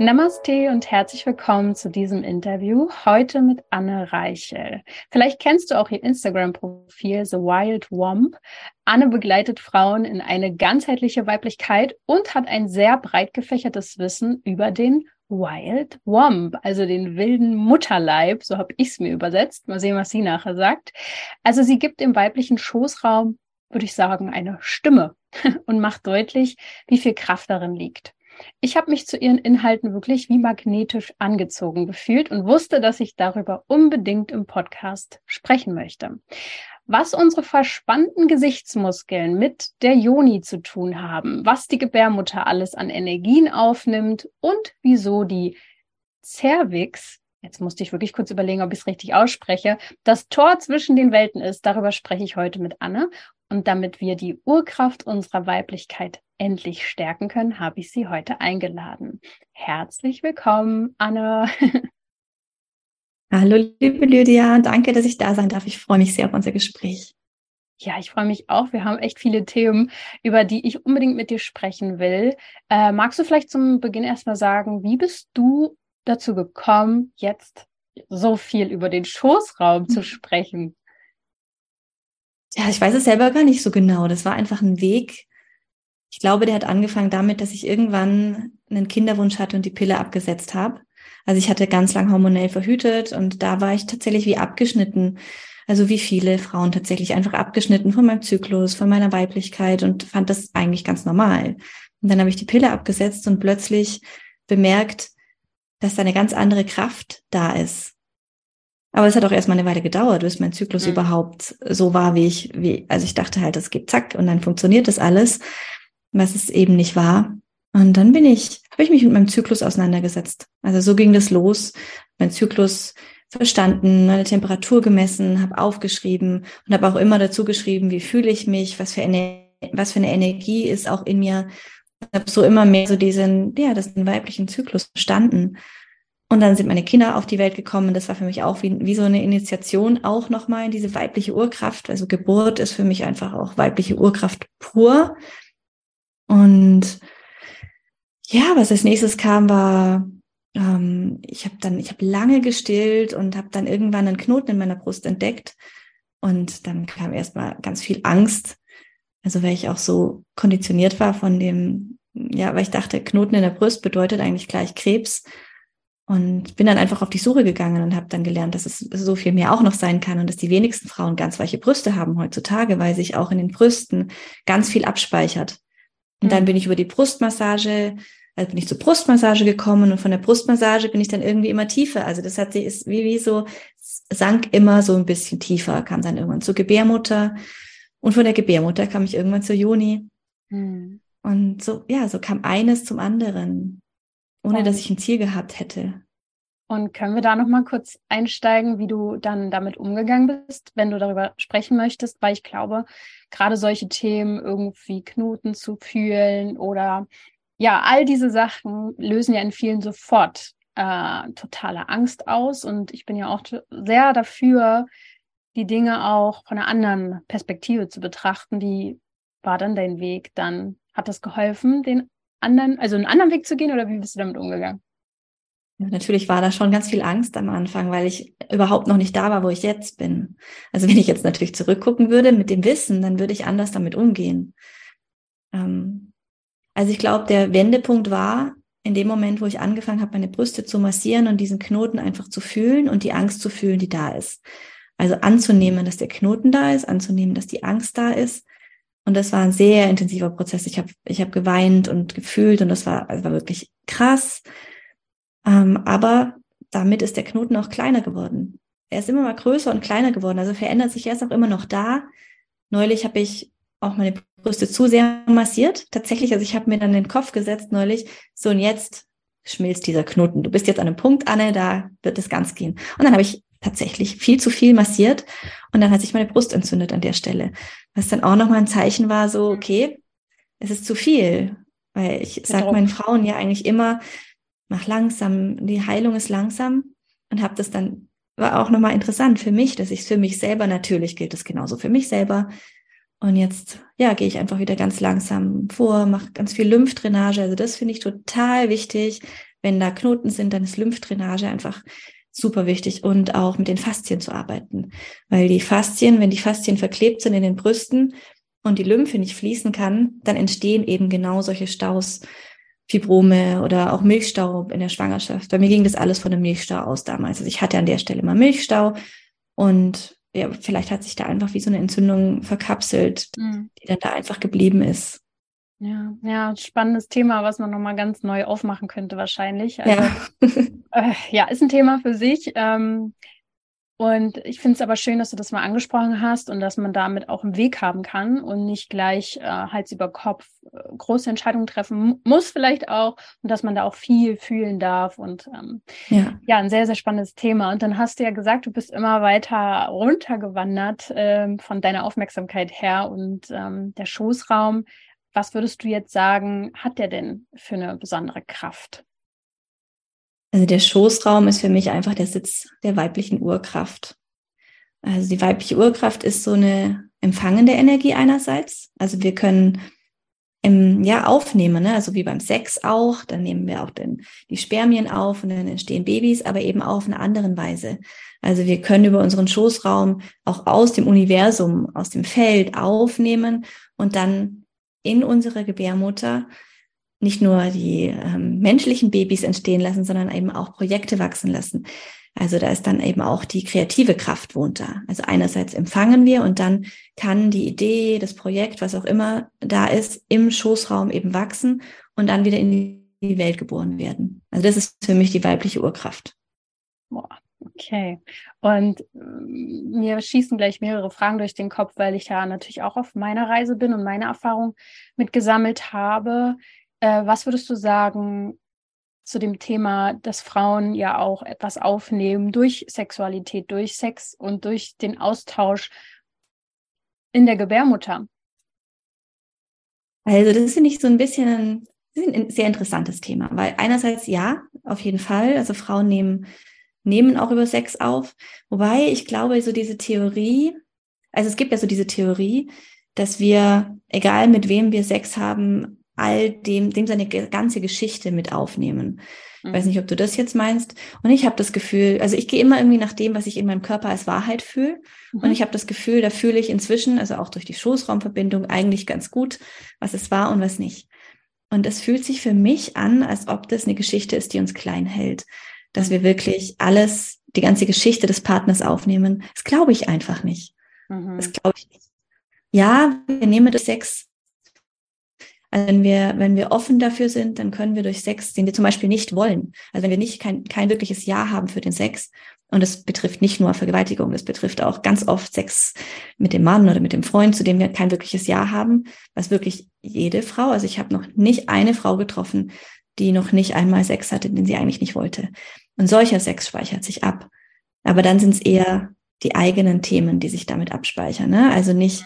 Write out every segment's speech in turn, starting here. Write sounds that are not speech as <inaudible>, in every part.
Namaste und herzlich willkommen zu diesem Interview. Heute mit Anne Reichel. Vielleicht kennst du auch ihr Instagram-Profil The Wild Womp. Anne begleitet Frauen in eine ganzheitliche Weiblichkeit und hat ein sehr breit gefächertes Wissen über den Wild Womp, also den wilden Mutterleib, so habe ich es mir übersetzt. Mal sehen, was sie nachher sagt. Also sie gibt im weiblichen Schoßraum, würde ich sagen, eine Stimme <laughs> und macht deutlich, wie viel Kraft darin liegt. Ich habe mich zu ihren Inhalten wirklich wie magnetisch angezogen gefühlt und wusste, dass ich darüber unbedingt im Podcast sprechen möchte. Was unsere verspannten Gesichtsmuskeln mit der Joni zu tun haben, was die Gebärmutter alles an Energien aufnimmt und wieso die Cervix jetzt musste ich wirklich kurz überlegen, ob ich es richtig ausspreche, das Tor zwischen den Welten ist. Darüber spreche ich heute mit Anne. Und damit wir die Urkraft unserer Weiblichkeit endlich stärken können, habe ich sie heute eingeladen. Herzlich willkommen, Anne. <laughs> Hallo, liebe Lydia. Danke, dass ich da sein darf. Ich freue mich sehr auf unser Gespräch. Ja, ich freue mich auch. Wir haben echt viele Themen, über die ich unbedingt mit dir sprechen will. Äh, magst du vielleicht zum Beginn erstmal sagen, wie bist du dazu gekommen, jetzt so viel über den Schoßraum zu sprechen? Ja, ich weiß es selber gar nicht so genau. Das war einfach ein Weg. Ich glaube, der hat angefangen damit, dass ich irgendwann einen Kinderwunsch hatte und die Pille abgesetzt habe. Also ich hatte ganz lang hormonell verhütet und da war ich tatsächlich wie abgeschnitten. Also wie viele Frauen tatsächlich einfach abgeschnitten von meinem Zyklus, von meiner Weiblichkeit und fand das eigentlich ganz normal. Und dann habe ich die Pille abgesetzt und plötzlich bemerkt, dass da eine ganz andere Kraft da ist. Aber es hat auch erstmal eine Weile gedauert, bis mein Zyklus mhm. überhaupt so war, wie ich, wie, also ich dachte halt, das geht zack und dann funktioniert das alles, was es eben nicht war. Und dann bin ich, habe ich mich mit meinem Zyklus auseinandergesetzt. Also so ging das los. Mein Zyklus verstanden, meine Temperatur gemessen, habe aufgeschrieben und habe auch immer dazu geschrieben, wie fühle ich mich, was für eine, was für eine Energie ist auch in mir. Habe so immer mehr so diesen, ja, das den weiblichen Zyklus verstanden. Und dann sind meine Kinder auf die Welt gekommen. Das war für mich auch wie, wie so eine Initiation auch nochmal in diese weibliche Urkraft. Also Geburt ist für mich einfach auch weibliche Urkraft pur. Und ja, was als nächstes kam, war, ähm, ich habe dann, ich habe lange gestillt und habe dann irgendwann einen Knoten in meiner Brust entdeckt. Und dann kam erstmal ganz viel Angst. Also weil ich auch so konditioniert war von dem, ja, weil ich dachte, Knoten in der Brust bedeutet eigentlich gleich Krebs. Und bin dann einfach auf die Suche gegangen und habe dann gelernt, dass es so viel mehr auch noch sein kann und dass die wenigsten Frauen ganz weiche Brüste haben heutzutage, weil sich auch in den Brüsten ganz viel abspeichert. Und mhm. dann bin ich über die Brustmassage, also bin ich zur Brustmassage gekommen und von der Brustmassage bin ich dann irgendwie immer tiefer. Also das hat sie ist wie, wie so, sank immer so ein bisschen tiefer, kam dann irgendwann zur Gebärmutter und von der Gebärmutter kam ich irgendwann zur Juni. Mhm. Und so, ja, so kam eines zum anderen ohne dass ich ein Ziel gehabt hätte. Und können wir da noch mal kurz einsteigen, wie du dann damit umgegangen bist, wenn du darüber sprechen möchtest, weil ich glaube, gerade solche Themen irgendwie Knoten zu fühlen oder ja, all diese Sachen lösen ja in vielen sofort äh, totale Angst aus. Und ich bin ja auch sehr dafür, die Dinge auch von einer anderen Perspektive zu betrachten. Wie war dann dein Weg? Dann hat das geholfen, den anderen, also einen anderen Weg zu gehen oder wie bist du damit umgegangen? Natürlich war da schon ganz viel Angst am Anfang, weil ich überhaupt noch nicht da war, wo ich jetzt bin. Also wenn ich jetzt natürlich zurückgucken würde mit dem Wissen, dann würde ich anders damit umgehen. Ähm, also ich glaube, der Wendepunkt war in dem Moment, wo ich angefangen habe, meine Brüste zu massieren und diesen Knoten einfach zu fühlen und die Angst zu fühlen, die da ist. Also anzunehmen, dass der Knoten da ist, anzunehmen, dass die Angst da ist und das war ein sehr intensiver Prozess. Ich habe ich hab geweint und gefühlt und das war, also war wirklich krass. Ähm, aber damit ist der Knoten auch kleiner geworden. Er ist immer mal größer und kleiner geworden. Also verändert sich er ist auch immer noch da. Neulich habe ich auch meine Brüste zu sehr massiert. Tatsächlich, also ich habe mir dann den Kopf gesetzt neulich. So und jetzt schmilzt dieser Knoten. Du bist jetzt an einem Punkt, Anne, da wird es ganz gehen. Und dann habe ich tatsächlich viel zu viel massiert und dann hat sich meine Brust entzündet an der Stelle. Was dann auch nochmal ein Zeichen war, so, okay, es ist zu viel. Weil ich sage meinen Frauen ja eigentlich immer, mach langsam, die Heilung ist langsam und habe das dann, war auch nochmal interessant für mich, dass ich es für mich selber, natürlich gilt es genauso für mich selber. Und jetzt, ja, gehe ich einfach wieder ganz langsam vor, mache ganz viel Lymphdrainage. Also das finde ich total wichtig. Wenn da Knoten sind, dann ist Lymphdrainage einfach super wichtig und auch mit den Faszien zu arbeiten. Weil die Faszien, wenn die Faszien verklebt sind in den Brüsten und die Lymphe nicht fließen kann, dann entstehen eben genau solche Staus, Fibrome oder auch Milchstau in der Schwangerschaft. Bei mir ging das alles von einem Milchstau aus damals. Also ich hatte an der Stelle mal Milchstau und ja, vielleicht hat sich da einfach wie so eine Entzündung verkapselt, mhm. die dann da einfach geblieben ist. Ja, ja, spannendes Thema, was man nochmal ganz neu aufmachen könnte wahrscheinlich. Also, ja. <laughs> äh, ja, ist ein Thema für sich. Ähm, und ich finde es aber schön, dass du das mal angesprochen hast und dass man damit auch einen Weg haben kann und nicht gleich äh, Hals über Kopf äh, große Entscheidungen treffen muss vielleicht auch und dass man da auch viel fühlen darf und ähm, ja. ja, ein sehr, sehr spannendes Thema. Und dann hast du ja gesagt, du bist immer weiter runtergewandert ähm, von deiner Aufmerksamkeit her und ähm, der Schoßraum. Was würdest du jetzt sagen, hat der denn für eine besondere Kraft? Also der Schoßraum ist für mich einfach der Sitz der weiblichen Urkraft. Also die weibliche Urkraft ist so eine empfangende Energie einerseits. Also wir können im, ja aufnehmen, ne? also wie beim Sex auch. Dann nehmen wir auch den, die Spermien auf und dann entstehen Babys, aber eben auf eine andere Weise. Also wir können über unseren Schoßraum auch aus dem Universum, aus dem Feld aufnehmen und dann in unsere Gebärmutter nicht nur die ähm, menschlichen Babys entstehen lassen, sondern eben auch Projekte wachsen lassen. Also da ist dann eben auch die kreative Kraft wohnt da. Also einerseits empfangen wir und dann kann die Idee, das Projekt, was auch immer da ist, im Schoßraum eben wachsen und dann wieder in die Welt geboren werden. Also das ist für mich die weibliche Urkraft. Boah, okay. Und mm, mir schießen gleich mehrere Fragen durch den Kopf, weil ich ja natürlich auch auf meiner Reise bin und meine Erfahrung mitgesammelt habe. Äh, was würdest du sagen zu dem Thema, dass Frauen ja auch etwas aufnehmen durch Sexualität, durch Sex und durch den Austausch in der Gebärmutter? Also das finde ich so ein bisschen ein sehr interessantes Thema, weil einerseits ja, auf jeden Fall, also Frauen nehmen, nehmen auch über Sex auf, wobei ich glaube, so diese Theorie, also es gibt ja so diese Theorie, dass wir, egal mit wem wir Sex haben, all dem, dem seine ganze Geschichte mit aufnehmen. Ich weiß mhm. nicht, ob du das jetzt meinst. Und ich habe das Gefühl, also ich gehe immer irgendwie nach dem, was ich in meinem Körper als Wahrheit fühle. Mhm. Und ich habe das Gefühl, da fühle ich inzwischen, also auch durch die Schoßraumverbindung, eigentlich ganz gut, was es war und was nicht. Und es fühlt sich für mich an, als ob das eine Geschichte ist, die uns klein hält. Dass wir wirklich alles, die ganze Geschichte des Partners aufnehmen. Das glaube ich einfach nicht. Mhm. Das glaube ich nicht. Ja, wir nehmen das Sex also wenn wir, wenn wir offen dafür sind, dann können wir durch Sex, den wir zum Beispiel nicht wollen, also wenn wir nicht kein, kein wirkliches Ja haben für den Sex, und das betrifft nicht nur Vergewaltigung, das betrifft auch ganz oft Sex mit dem Mann oder mit dem Freund, zu dem wir kein wirkliches Ja haben, was wirklich jede Frau, also ich habe noch nicht eine Frau getroffen, die noch nicht einmal Sex hatte, den sie eigentlich nicht wollte. Und solcher Sex speichert sich ab. Aber dann sind es eher die eigenen Themen, die sich damit abspeichern. Ne? Also nicht,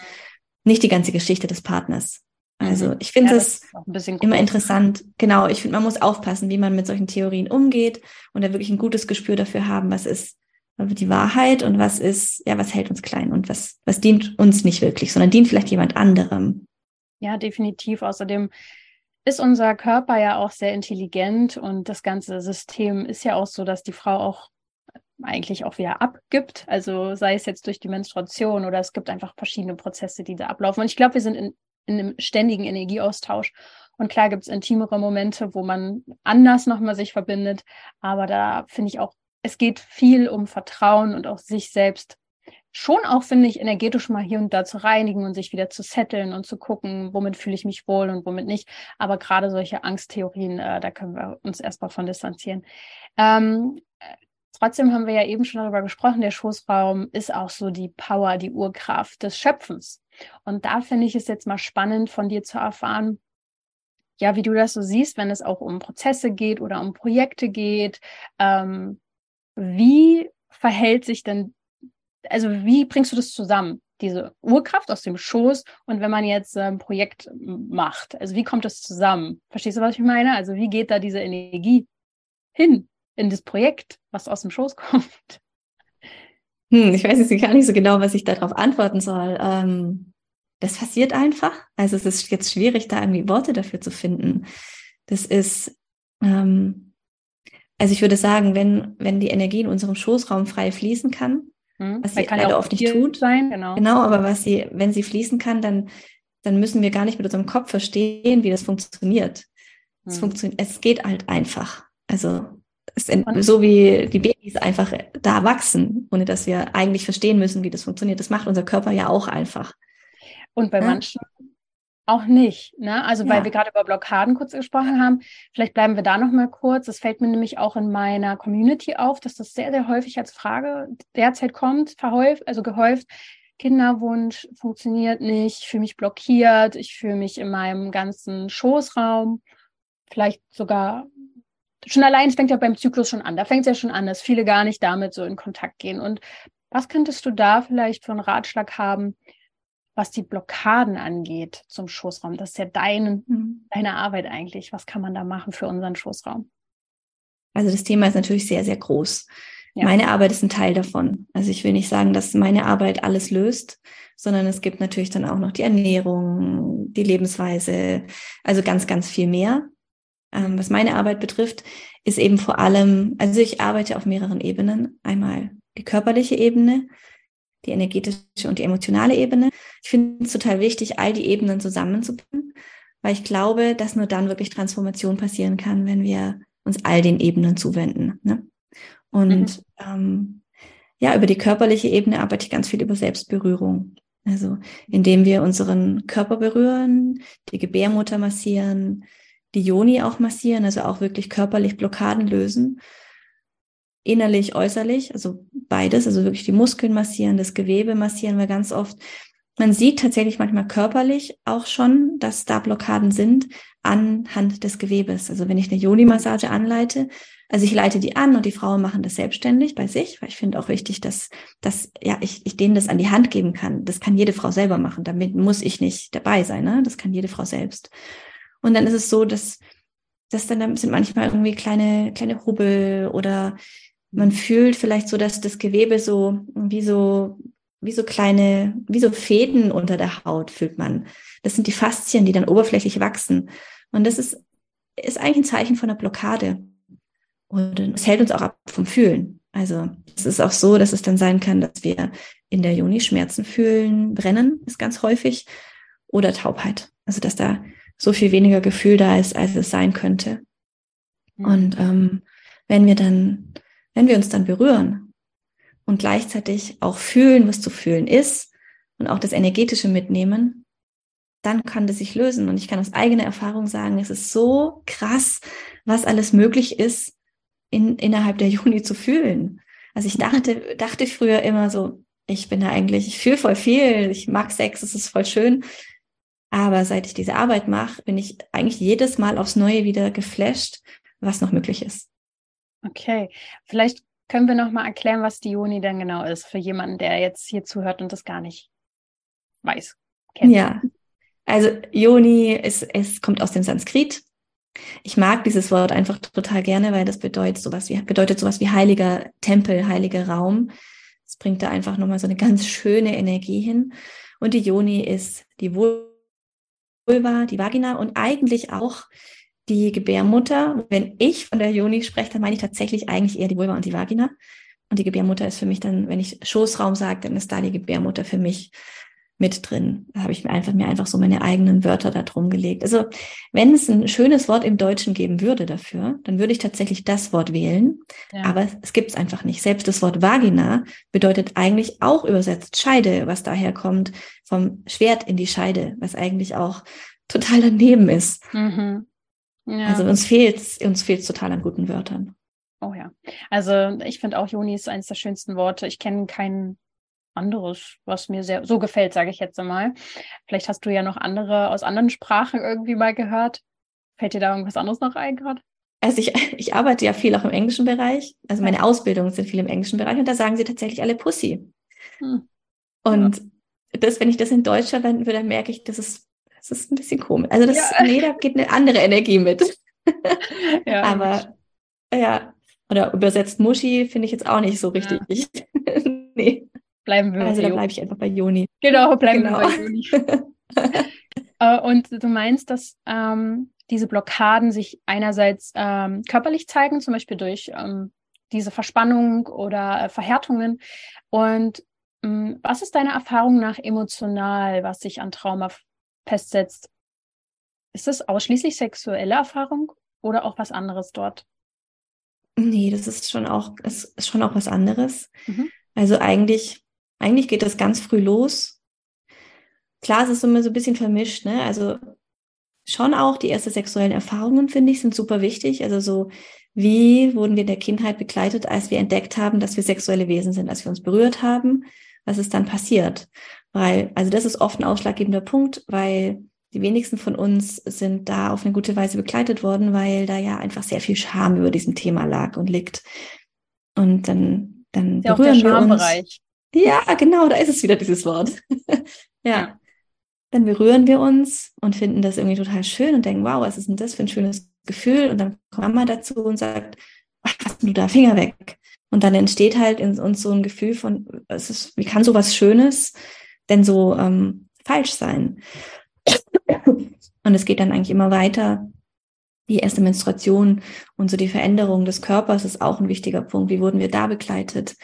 nicht die ganze Geschichte des Partners. Also mhm. ich finde es ja, immer interessant. Genau, ich finde, man muss aufpassen, wie man mit solchen Theorien umgeht und da wirklich ein gutes Gespür dafür haben, was ist die Wahrheit und was ist, ja, was hält uns klein und was, was dient uns nicht wirklich, sondern dient vielleicht jemand anderem. Ja, definitiv. Außerdem ist unser Körper ja auch sehr intelligent und das ganze System ist ja auch so, dass die Frau auch eigentlich auch wieder abgibt. Also sei es jetzt durch die Menstruation oder es gibt einfach verschiedene Prozesse, die da ablaufen. Und ich glaube, wir sind in in einem ständigen Energieaustausch. Und klar gibt es intimere Momente, wo man anders nochmal sich verbindet. Aber da finde ich auch, es geht viel um Vertrauen und auch sich selbst schon auch, finde ich, energetisch mal hier und da zu reinigen und sich wieder zu setteln und zu gucken, womit fühle ich mich wohl und womit nicht. Aber gerade solche Angsttheorien, äh, da können wir uns erstmal von distanzieren. Ähm, trotzdem haben wir ja eben schon darüber gesprochen, der Schoßraum ist auch so die Power, die Urkraft des Schöpfens. Und da finde ich es jetzt mal spannend von dir zu erfahren, ja, wie du das so siehst, wenn es auch um Prozesse geht oder um Projekte geht. Ähm, wie verhält sich denn, also wie bringst du das zusammen? diese Urkraft aus dem Schoß und wenn man jetzt ein Projekt macht? Also wie kommt das zusammen? Verstehst du, was ich meine? Also wie geht da diese Energie hin in das Projekt, was aus dem Schoß <laughs> kommt? Hm, ich weiß jetzt gar nicht so genau, was ich darauf antworten soll. Ähm, das passiert einfach. Also es ist jetzt schwierig, da irgendwie Worte dafür zu finden. Das ist, ähm, also ich würde sagen, wenn, wenn die Energie in unserem Schoßraum frei fließen kann, hm. was sie leider ja oft nicht tut, sein, genau. genau, aber was sie, wenn sie fließen kann, dann, dann müssen wir gar nicht mit unserem Kopf verstehen, wie das funktioniert. Hm. Es, funktioniert es geht halt einfach. Also es, so wie die Babys einfach da wachsen, ohne dass wir eigentlich verstehen müssen, wie das funktioniert. Das macht unser Körper ja auch einfach. Und bei ja? manchen auch nicht. Ne? Also, weil ja. wir gerade über Blockaden kurz gesprochen haben, vielleicht bleiben wir da noch mal kurz. Es fällt mir nämlich auch in meiner Community auf, dass das sehr, sehr häufig als Frage derzeit kommt, verhäuft, also gehäuft. Kinderwunsch funktioniert nicht, ich fühle mich blockiert, ich fühle mich in meinem ganzen Schoßraum, vielleicht sogar schon allein, es fängt ja beim Zyklus schon an. Da fängt es ja schon an, dass viele gar nicht damit so in Kontakt gehen. Und was könntest du da vielleicht für einen Ratschlag haben, was die Blockaden angeht zum Schoßraum? Das ist ja dein, mhm. deine Arbeit eigentlich. Was kann man da machen für unseren Schoßraum? Also das Thema ist natürlich sehr, sehr groß. Ja. Meine Arbeit ist ein Teil davon. Also ich will nicht sagen, dass meine Arbeit alles löst, sondern es gibt natürlich dann auch noch die Ernährung, die Lebensweise, also ganz, ganz viel mehr. Ähm, was meine Arbeit betrifft, ist eben vor allem, also ich arbeite auf mehreren Ebenen. Einmal die körperliche Ebene, die energetische und die emotionale Ebene. Ich finde es total wichtig, all die Ebenen zusammenzubringen, weil ich glaube, dass nur dann wirklich Transformation passieren kann, wenn wir uns all den Ebenen zuwenden. Ne? Und mhm. ähm, ja, über die körperliche Ebene arbeite ich ganz viel über Selbstberührung. Also indem wir unseren Körper berühren, die Gebärmutter massieren, die Joni auch massieren, also auch wirklich körperlich Blockaden lösen. Innerlich, äußerlich, also beides, also wirklich die Muskeln massieren, das Gewebe massieren wir ganz oft. Man sieht tatsächlich manchmal körperlich auch schon, dass da Blockaden sind anhand des Gewebes. Also wenn ich eine Joni-Massage anleite, also ich leite die an und die Frauen machen das selbstständig bei sich, weil ich finde auch wichtig, dass, dass ja, ich, ich denen das an die Hand geben kann. Das kann jede Frau selber machen. Damit muss ich nicht dabei sein. Ne? Das kann jede Frau selbst. Und dann ist es so, dass, dass dann sind manchmal irgendwie kleine, kleine Hubbel oder man fühlt vielleicht so, dass das Gewebe so wie so wie so kleine, wie so Fäden unter der Haut fühlt man. Das sind die Faszien, die dann oberflächlich wachsen. Und das ist, ist eigentlich ein Zeichen von einer Blockade. Und es hält uns auch ab vom Fühlen. Also es ist auch so, dass es dann sein kann, dass wir in der Juni Schmerzen fühlen, brennen ist ganz häufig oder Taubheit. Also dass da so viel weniger Gefühl da ist, als es sein könnte. Und ähm, wenn wir dann, wenn wir uns dann berühren und gleichzeitig auch fühlen, was zu fühlen ist und auch das Energetische mitnehmen, dann kann das sich lösen. Und ich kann aus eigener Erfahrung sagen, es ist so krass, was alles möglich ist, in, innerhalb der Juni zu fühlen. Also ich dachte, dachte früher immer so, ich bin da eigentlich, ich fühle voll viel, ich mag Sex, es ist voll schön. Aber seit ich diese Arbeit mache, bin ich eigentlich jedes Mal aufs Neue wieder geflasht, was noch möglich ist. Okay, vielleicht können wir noch mal erklären, was die Joni denn genau ist für jemanden, der jetzt hier zuhört und das gar nicht weiß. Kennt. Ja, also Joni ist, es kommt aus dem Sanskrit. Ich mag dieses Wort einfach total gerne, weil das bedeutet sowas wie bedeutet sowas wie heiliger Tempel, heiliger Raum. Es bringt da einfach nochmal so eine ganz schöne Energie hin. Und die Joni ist die Wohl Vulva, die Vagina und eigentlich auch die Gebärmutter. Wenn ich von der Joni spreche, dann meine ich tatsächlich eigentlich eher die Vulva und die Vagina. Und die Gebärmutter ist für mich dann, wenn ich Schoßraum sage, dann ist da die Gebärmutter für mich mit drin. Da habe ich mir einfach, mir einfach so meine eigenen Wörter da drum gelegt. Also wenn es ein schönes Wort im Deutschen geben würde dafür, dann würde ich tatsächlich das Wort wählen. Ja. Aber es gibt es einfach nicht. Selbst das Wort Vagina bedeutet eigentlich auch übersetzt Scheide, was daher kommt vom Schwert in die Scheide, was eigentlich auch total daneben ist. Mhm. Ja. Also uns fehlt uns fehlt total an guten Wörtern. Oh ja. Also ich finde auch Juni ist eines der schönsten Worte. Ich kenne keinen anderes, was mir sehr so gefällt, sage ich jetzt einmal. Vielleicht hast du ja noch andere aus anderen Sprachen irgendwie mal gehört. Fällt dir da irgendwas anderes noch ein gerade? Also ich, <laughs> ich arbeite ja viel auch im englischen Bereich. Also meine Ausbildungen sind viel im englischen Bereich und da sagen sie tatsächlich alle Pussy. Hm. Und ja. das, wenn ich das in Deutsch verwenden würde, dann merke ich, das ist, das ist ein bisschen komisch. Also das, ja. <laughs> nee, da geht eine andere Energie mit. <laughs> ja. Aber ja, oder übersetzt Muschi finde ich jetzt auch nicht so richtig. Nee. Bleiben wir Also da bleibe ich einfach bei Joni. Genau, bleiben genau. wir bei Joni. <laughs> Äh, und du meinst, dass ähm, diese Blockaden sich einerseits ähm, körperlich zeigen, zum Beispiel durch ähm, diese Verspannung oder äh, Verhärtungen. Und ähm, was ist deine Erfahrung nach emotional, was sich an Trauma festsetzt? Ist es ausschließlich sexuelle Erfahrung oder auch was anderes dort? Nee, das ist schon auch, ist schon auch was anderes. Mhm. Also eigentlich, eigentlich geht das ganz früh los. Klar, es ist immer so ein bisschen vermischt, ne? Also schon auch die ersten sexuellen Erfahrungen, finde ich, sind super wichtig. Also so, wie wurden wir in der Kindheit begleitet, als wir entdeckt haben, dass wir sexuelle Wesen sind, als wir uns berührt haben? Was ist dann passiert? Weil, also das ist oft ein ausschlaggebender Punkt, weil die wenigsten von uns sind da auf eine gute Weise begleitet worden, weil da ja einfach sehr viel Scham über diesem Thema lag und liegt. Und dann, dann ja berühren wir uns. Ja, genau, da ist es wieder dieses Wort. <laughs> ja dann berühren wir uns und finden das irgendwie total schön und denken, wow, was ist denn das für ein schönes Gefühl? Und dann kommt Mama dazu und sagt, was hast du da, Finger weg. Und dann entsteht halt in uns so ein Gefühl von, es ist, wie kann sowas Schönes denn so ähm, falsch sein? Und es geht dann eigentlich immer weiter. Die erste Menstruation und so die Veränderung des Körpers ist auch ein wichtiger Punkt. Wie wurden wir da begleitet?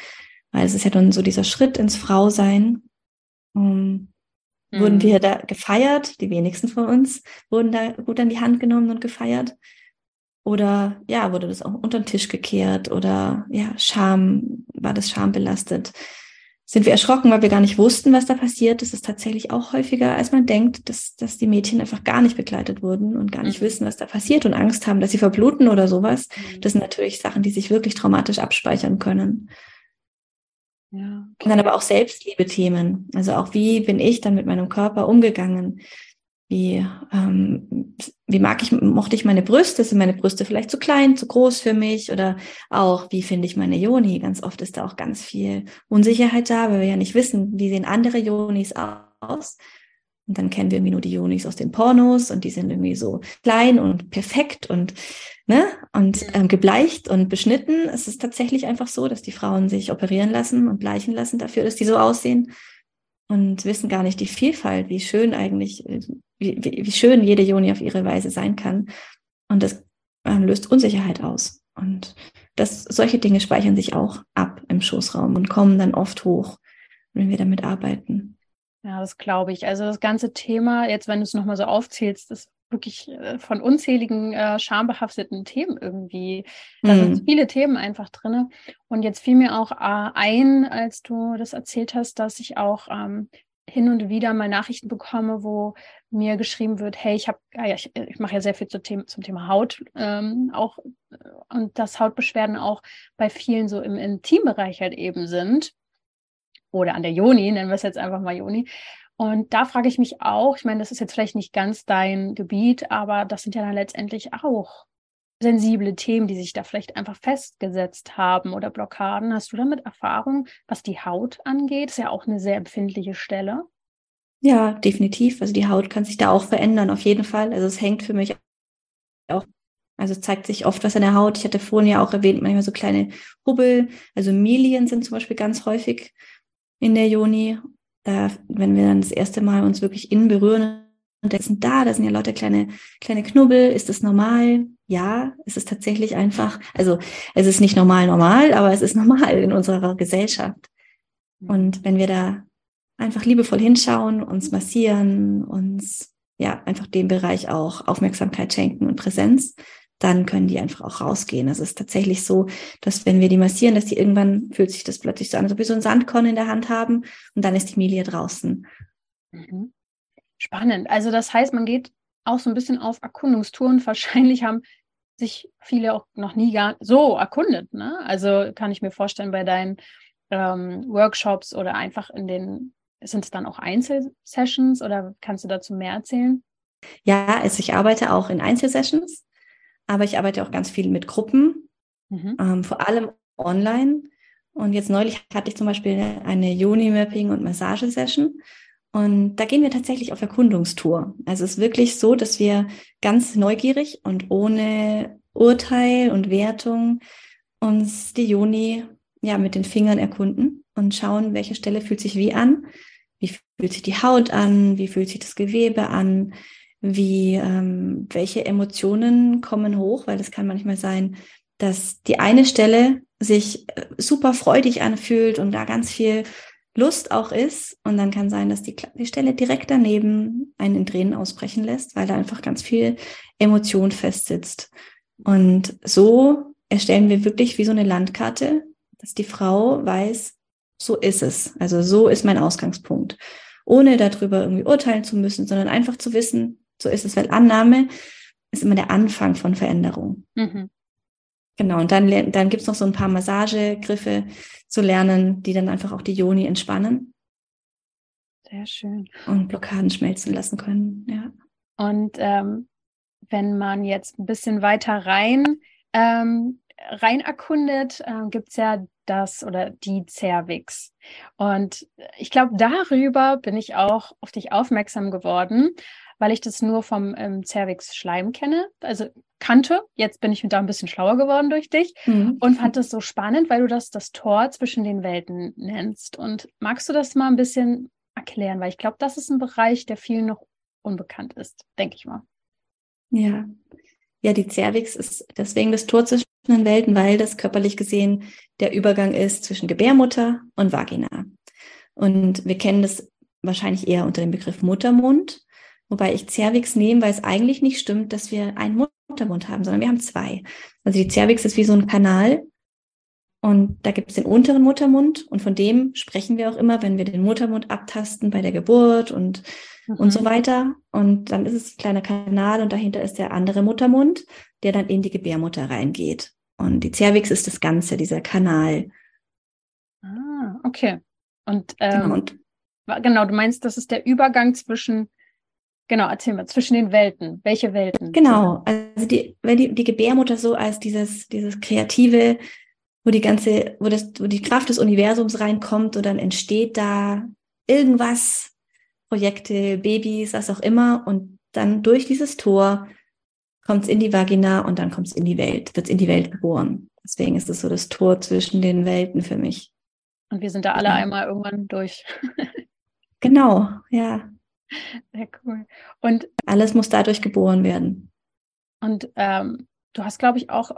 Weil es ist ja dann so dieser Schritt ins Frausein. Um, mhm. wurden wir da gefeiert. Die wenigsten von uns wurden da gut an die Hand genommen und gefeiert. Oder ja, wurde das auch unter den Tisch gekehrt oder ja, Scham, war das Scham belastet. Sind wir erschrocken, weil wir gar nicht wussten, was da passiert. Das ist tatsächlich auch häufiger, als man denkt, dass, dass die Mädchen einfach gar nicht begleitet wurden und gar nicht mhm. wissen, was da passiert und Angst haben, dass sie verbluten oder sowas. Mhm. Das sind natürlich Sachen, die sich wirklich traumatisch abspeichern können. Ja, okay. Und dann aber auch Selbstliebe-Themen. Also auch wie bin ich dann mit meinem Körper umgegangen? Wie, ähm, wie mag ich, mochte ich meine Brüste? Sind meine Brüste vielleicht zu klein, zu groß für mich? Oder auch, wie finde ich meine Joni? Ganz oft ist da auch ganz viel Unsicherheit da, weil wir ja nicht wissen, wie sehen andere Jonis aus. Und dann kennen wir irgendwie nur die Jonis aus den Pornos und die sind irgendwie so klein und perfekt und, ne, und ähm, gebleicht und beschnitten. Es ist tatsächlich einfach so, dass die Frauen sich operieren lassen und bleichen lassen dafür, dass die so aussehen und wissen gar nicht die Vielfalt, wie schön eigentlich, wie, wie, wie schön jede Joni auf ihre Weise sein kann. Und das ähm, löst Unsicherheit aus. Und das, solche Dinge speichern sich auch ab im Schoßraum und kommen dann oft hoch, wenn wir damit arbeiten. Ja, das glaube ich. Also das ganze Thema, jetzt wenn du es nochmal so aufzählst, ist wirklich äh, von unzähligen äh, schambehafteten Themen irgendwie. Da mhm. sind viele Themen einfach drin. Und jetzt fiel mir auch äh, ein, als du das erzählt hast, dass ich auch ähm, hin und wieder mal Nachrichten bekomme, wo mir geschrieben wird, hey, ich habe, ja, ich, ich mache ja sehr viel zum Thema, zum Thema Haut ähm, auch äh, und dass Hautbeschwerden auch bei vielen so im Intimbereich halt eben sind oder an der Joni, nennen wir es jetzt einfach mal Joni. Und da frage ich mich auch, ich meine, das ist jetzt vielleicht nicht ganz dein Gebiet, aber das sind ja dann letztendlich auch sensible Themen, die sich da vielleicht einfach festgesetzt haben oder Blockaden. Hast du damit Erfahrung, was die Haut angeht? Ist ja auch eine sehr empfindliche Stelle. Ja, definitiv. Also die Haut kann sich da auch verändern, auf jeden Fall. Also es hängt für mich auch, also zeigt sich oft was an der Haut. Ich hatte vorhin ja auch erwähnt, manchmal so kleine Hubbel, also Milien sind zum Beispiel ganz häufig in der Joni. Da, wenn wir dann das erste Mal uns wirklich innen berühren und sind da, da sind ja lauter kleine, kleine Knubbel. Ist das normal? Ja, es ist tatsächlich einfach, also es ist nicht normal normal, aber es ist <laughs> normal in unserer Gesellschaft. Und wenn wir da einfach liebevoll hinschauen, uns massieren, uns ja einfach dem Bereich auch Aufmerksamkeit schenken und Präsenz, dann können die einfach auch rausgehen. Es ist tatsächlich so, dass wenn wir die massieren, dass die irgendwann fühlt sich das plötzlich so an, als ob wir so einen Sandkorn in der Hand haben und dann ist die Milie draußen. Mhm. Spannend. Also das heißt, man geht auch so ein bisschen auf Erkundungstouren. Wahrscheinlich haben sich viele auch noch nie gar so erkundet. Ne? Also kann ich mir vorstellen, bei deinen ähm, Workshops oder einfach in den, sind es dann auch Einzelsessions oder kannst du dazu mehr erzählen? Ja, also ich arbeite auch in Einzelsessions aber ich arbeite auch ganz viel mit Gruppen, mhm. ähm, vor allem online. Und jetzt neulich hatte ich zum Beispiel eine Juni-Mapping- und Massagesession. Und da gehen wir tatsächlich auf Erkundungstour. Also es ist wirklich so, dass wir ganz neugierig und ohne Urteil und Wertung uns die Joni ja mit den Fingern erkunden und schauen, welche Stelle fühlt sich wie an, wie fühlt sich die Haut an, wie fühlt sich das Gewebe an, wie ähm, welche Emotionen kommen hoch, weil es kann manchmal sein, dass die eine Stelle sich äh, super freudig anfühlt und da ganz viel Lust auch ist. Und dann kann sein, dass die, die Stelle direkt daneben einen in Tränen ausbrechen lässt, weil da einfach ganz viel Emotion festsitzt. Und so erstellen wir wirklich wie so eine Landkarte, dass die Frau weiß, so ist es. Also so ist mein Ausgangspunkt. Ohne darüber irgendwie urteilen zu müssen, sondern einfach zu wissen, so ist es, weil Annahme ist immer der Anfang von Veränderung. Mhm. Genau, und dann, dann gibt's noch so ein paar Massagegriffe zu lernen, die dann einfach auch die Joni entspannen. Sehr schön. Und Blockaden schmelzen lassen können, ja. Und ähm, wenn man jetzt ein bisschen weiter rein, ähm, rein erkundet, äh, gibt es ja das oder die Cervix. Und ich glaube, darüber bin ich auch auf dich aufmerksam geworden, weil ich das nur vom ähm, Cervix-Schleim kenne, also kannte. Jetzt bin ich da ein bisschen schlauer geworden durch dich mhm. und fand das so spannend, weil du das das Tor zwischen den Welten nennst. Und magst du das mal ein bisschen erklären? Weil ich glaube, das ist ein Bereich, der vielen noch unbekannt ist, denke ich mal. Ja. Ja, die Cervix ist deswegen das Tor zwischen den Welten, weil das körperlich gesehen der Übergang ist zwischen Gebärmutter und Vagina. Und wir kennen das wahrscheinlich eher unter dem Begriff Muttermund. Wobei ich Cervix nehme, weil es eigentlich nicht stimmt, dass wir einen Muttermund haben, sondern wir haben zwei. Also die Cervix ist wie so ein Kanal und da gibt es den unteren Muttermund und von dem sprechen wir auch immer, wenn wir den Muttermund abtasten bei der Geburt und, mhm. und so weiter. Und dann ist es ein kleiner Kanal und dahinter ist der andere Muttermund, der dann in die Gebärmutter reingeht. Und die Cervix ist das Ganze, dieser Kanal. Ah, okay. Und, ähm, genau, und genau, du meinst, das ist der Übergang zwischen Genau, erzähl mal, zwischen den Welten. Welche Welten? Genau, also die, wenn die, die Gebärmutter so als dieses, dieses kreative, wo die ganze, wo das, wo die Kraft des Universums reinkommt und dann entsteht da irgendwas, Projekte, Babys, was auch immer, und dann durch dieses Tor kommt es in die Vagina und dann kommt es in die Welt, wird in die Welt geboren. Deswegen ist es so das Tor zwischen den Welten für mich. Und wir sind da alle ja. einmal irgendwann durch. <laughs> genau, ja. <laughs> Sehr cool. Und alles muss dadurch geboren werden. Und ähm, du hast, glaube ich, auch,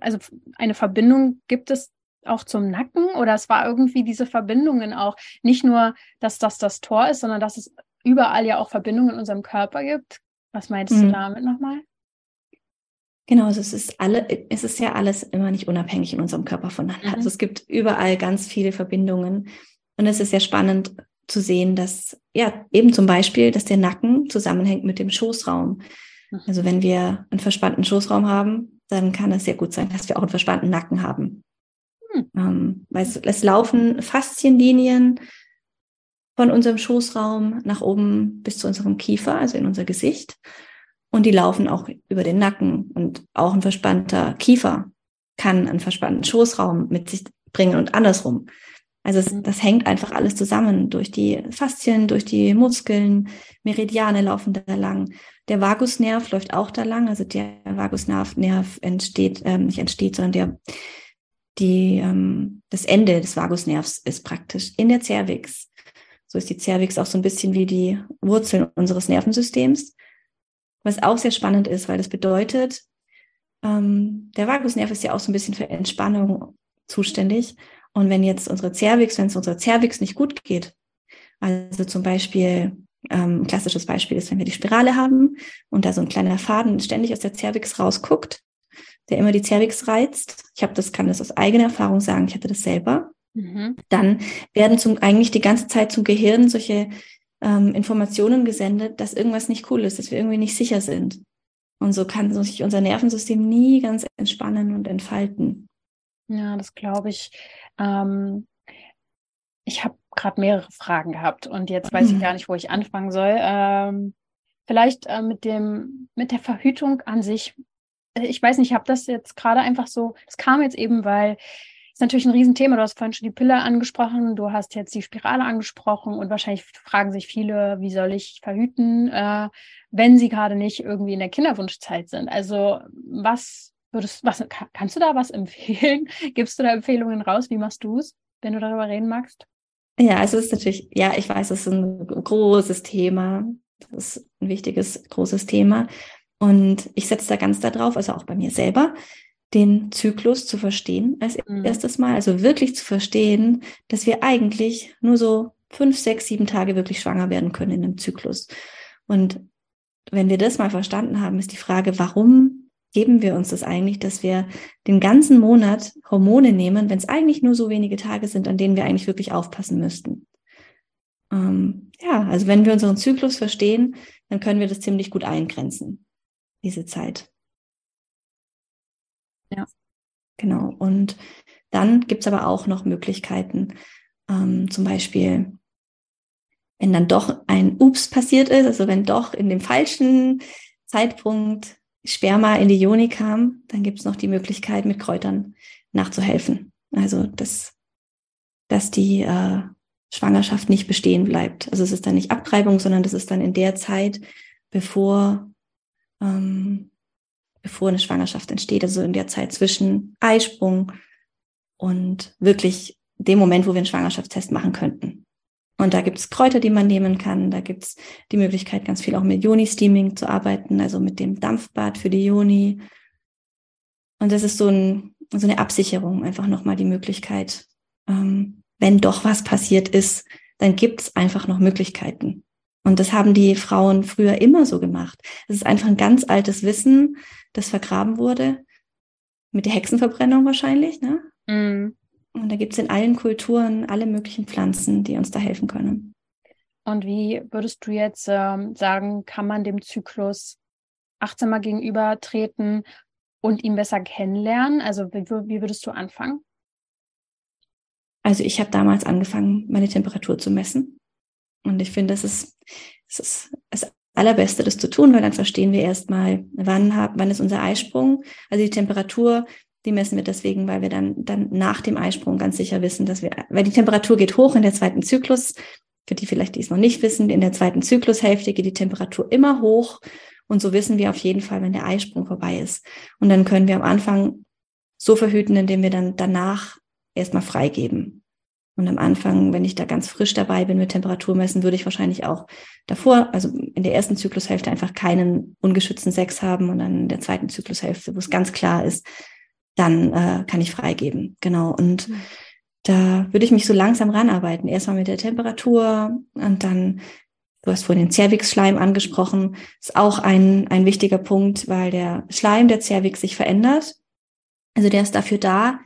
also eine Verbindung gibt es auch zum Nacken oder es war irgendwie diese Verbindungen auch nicht nur, dass das das Tor ist, sondern dass es überall ja auch Verbindungen in unserem Körper gibt. Was meinst mhm. du damit nochmal? Genau, also es ist alle, es ist ja alles immer nicht unabhängig in unserem Körper voneinander. Mhm. Also es gibt überall ganz viele Verbindungen. Und es ist sehr spannend, zu sehen, dass ja eben zum Beispiel, dass der Nacken zusammenhängt mit dem Schoßraum. Also wenn wir einen verspannten Schoßraum haben, dann kann es sehr gut sein, dass wir auch einen verspannten Nacken haben. Mhm. Ähm, weil es, es laufen Faszienlinien von unserem Schoßraum nach oben bis zu unserem Kiefer, also in unser Gesicht. Und die laufen auch über den Nacken. Und auch ein verspannter Kiefer kann einen verspannten Schoßraum mit sich bringen und andersrum. Also es, das hängt einfach alles zusammen durch die Faszien, durch die Muskeln, Meridiane laufen da lang. Der Vagusnerv läuft auch da lang. Also der Vagusnerv Nerv entsteht, ähm, nicht entsteht, sondern der, die, ähm, das Ende des Vagusnervs ist praktisch in der Cervix. So ist die Cervix auch so ein bisschen wie die Wurzeln unseres Nervensystems. Was auch sehr spannend ist, weil das bedeutet, ähm, der Vagusnerv ist ja auch so ein bisschen für Entspannung zuständig. Und wenn jetzt unsere Cervix, wenn es unserer Cervix nicht gut geht, also zum Beispiel, ähm, ein klassisches Beispiel ist, wenn wir die Spirale haben und da so ein kleiner Faden ständig aus der Cervix rausguckt, der immer die Cervix reizt. Ich habe das, kann das aus eigener Erfahrung sagen, ich hatte das selber. Mhm. Dann werden zum, eigentlich die ganze Zeit zum Gehirn solche ähm, Informationen gesendet, dass irgendwas nicht cool ist, dass wir irgendwie nicht sicher sind. Und so kann sich unser Nervensystem nie ganz entspannen und entfalten. Ja, das glaube ich. Ähm, ich habe gerade mehrere Fragen gehabt und jetzt weiß ich mhm. gar nicht, wo ich anfangen soll. Ähm, vielleicht äh, mit dem mit der Verhütung an sich. Äh, ich weiß nicht, ich habe das jetzt gerade einfach so. Es kam jetzt eben, weil ist natürlich ein Riesenthema. Du hast vorhin schon die Pille angesprochen, du hast jetzt die Spirale angesprochen und wahrscheinlich fragen sich viele, wie soll ich verhüten, äh, wenn sie gerade nicht irgendwie in der Kinderwunschzeit sind. Also was würdest, was kannst du da was <laughs> empfehlen? Gibst du da Empfehlungen raus? Wie machst du es, wenn du darüber reden magst? Ja, also es ist natürlich, ja, ich weiß, es ist ein großes Thema. Das ist ein wichtiges, großes Thema. Und ich setze da ganz darauf, also auch bei mir selber, den Zyklus zu verstehen als mhm. erstes Mal. Also wirklich zu verstehen, dass wir eigentlich nur so fünf, sechs, sieben Tage wirklich schwanger werden können in einem Zyklus. Und wenn wir das mal verstanden haben, ist die Frage, warum geben wir uns das eigentlich, dass wir den ganzen Monat Hormone nehmen, wenn es eigentlich nur so wenige Tage sind, an denen wir eigentlich wirklich aufpassen müssten. Ähm, ja, also wenn wir unseren Zyklus verstehen, dann können wir das ziemlich gut eingrenzen, diese Zeit. Ja. Genau. Und dann gibt es aber auch noch Möglichkeiten, ähm, zum Beispiel, wenn dann doch ein Ups passiert ist, also wenn doch in dem falschen Zeitpunkt Sperma in die Joni kam, dann gibt es noch die Möglichkeit, mit Kräutern nachzuhelfen. Also, dass, dass die äh, Schwangerschaft nicht bestehen bleibt. Also es ist dann nicht Abtreibung, sondern das ist dann in der Zeit, bevor ähm, bevor eine Schwangerschaft entsteht, also in der Zeit zwischen Eisprung und wirklich dem Moment, wo wir einen Schwangerschaftstest machen könnten. Und da gibt es Kräuter, die man nehmen kann. Da gibt es die Möglichkeit, ganz viel auch mit Joni-Steaming zu arbeiten, also mit dem Dampfbad für die Joni. Und das ist so, ein, so eine Absicherung, einfach nochmal die Möglichkeit, ähm, wenn doch was passiert ist, dann gibt es einfach noch Möglichkeiten. Und das haben die Frauen früher immer so gemacht. Es ist einfach ein ganz altes Wissen, das vergraben wurde. Mit der Hexenverbrennung wahrscheinlich, ne? Mm. Und da gibt es in allen Kulturen alle möglichen Pflanzen, die uns da helfen können. Und wie würdest du jetzt ähm, sagen, kann man dem Zyklus achtsamer gegenübertreten und ihn besser kennenlernen? Also wie, wie würdest du anfangen? Also ich habe damals angefangen, meine Temperatur zu messen. Und ich finde, das ist, das ist das Allerbeste, das zu tun, weil dann verstehen wir erstmal, wann, hab, wann ist unser Eisprung. Also die Temperatur, die messen wir deswegen, weil wir dann, dann nach dem Eisprung ganz sicher wissen, dass wir, weil die Temperatur geht hoch in der zweiten Zyklus. Für die vielleicht, die es noch nicht wissen, in der zweiten Zyklushälfte geht die Temperatur immer hoch. Und so wissen wir auf jeden Fall, wenn der Eisprung vorbei ist. Und dann können wir am Anfang so verhüten, indem wir dann danach erstmal freigeben. Und am Anfang, wenn ich da ganz frisch dabei bin mit Temperaturmessen, würde ich wahrscheinlich auch davor, also in der ersten Zyklushälfte einfach keinen ungeschützten Sex haben und dann in der zweiten Zyklushälfte, wo es ganz klar ist, dann äh, kann ich freigeben. Genau. Und mhm. da würde ich mich so langsam ranarbeiten. Erstmal mit der Temperatur und dann, du hast vorhin den Cervix-Schleim angesprochen, ist auch ein, ein wichtiger Punkt, weil der Schleim der Cervix sich verändert. Also der ist dafür da,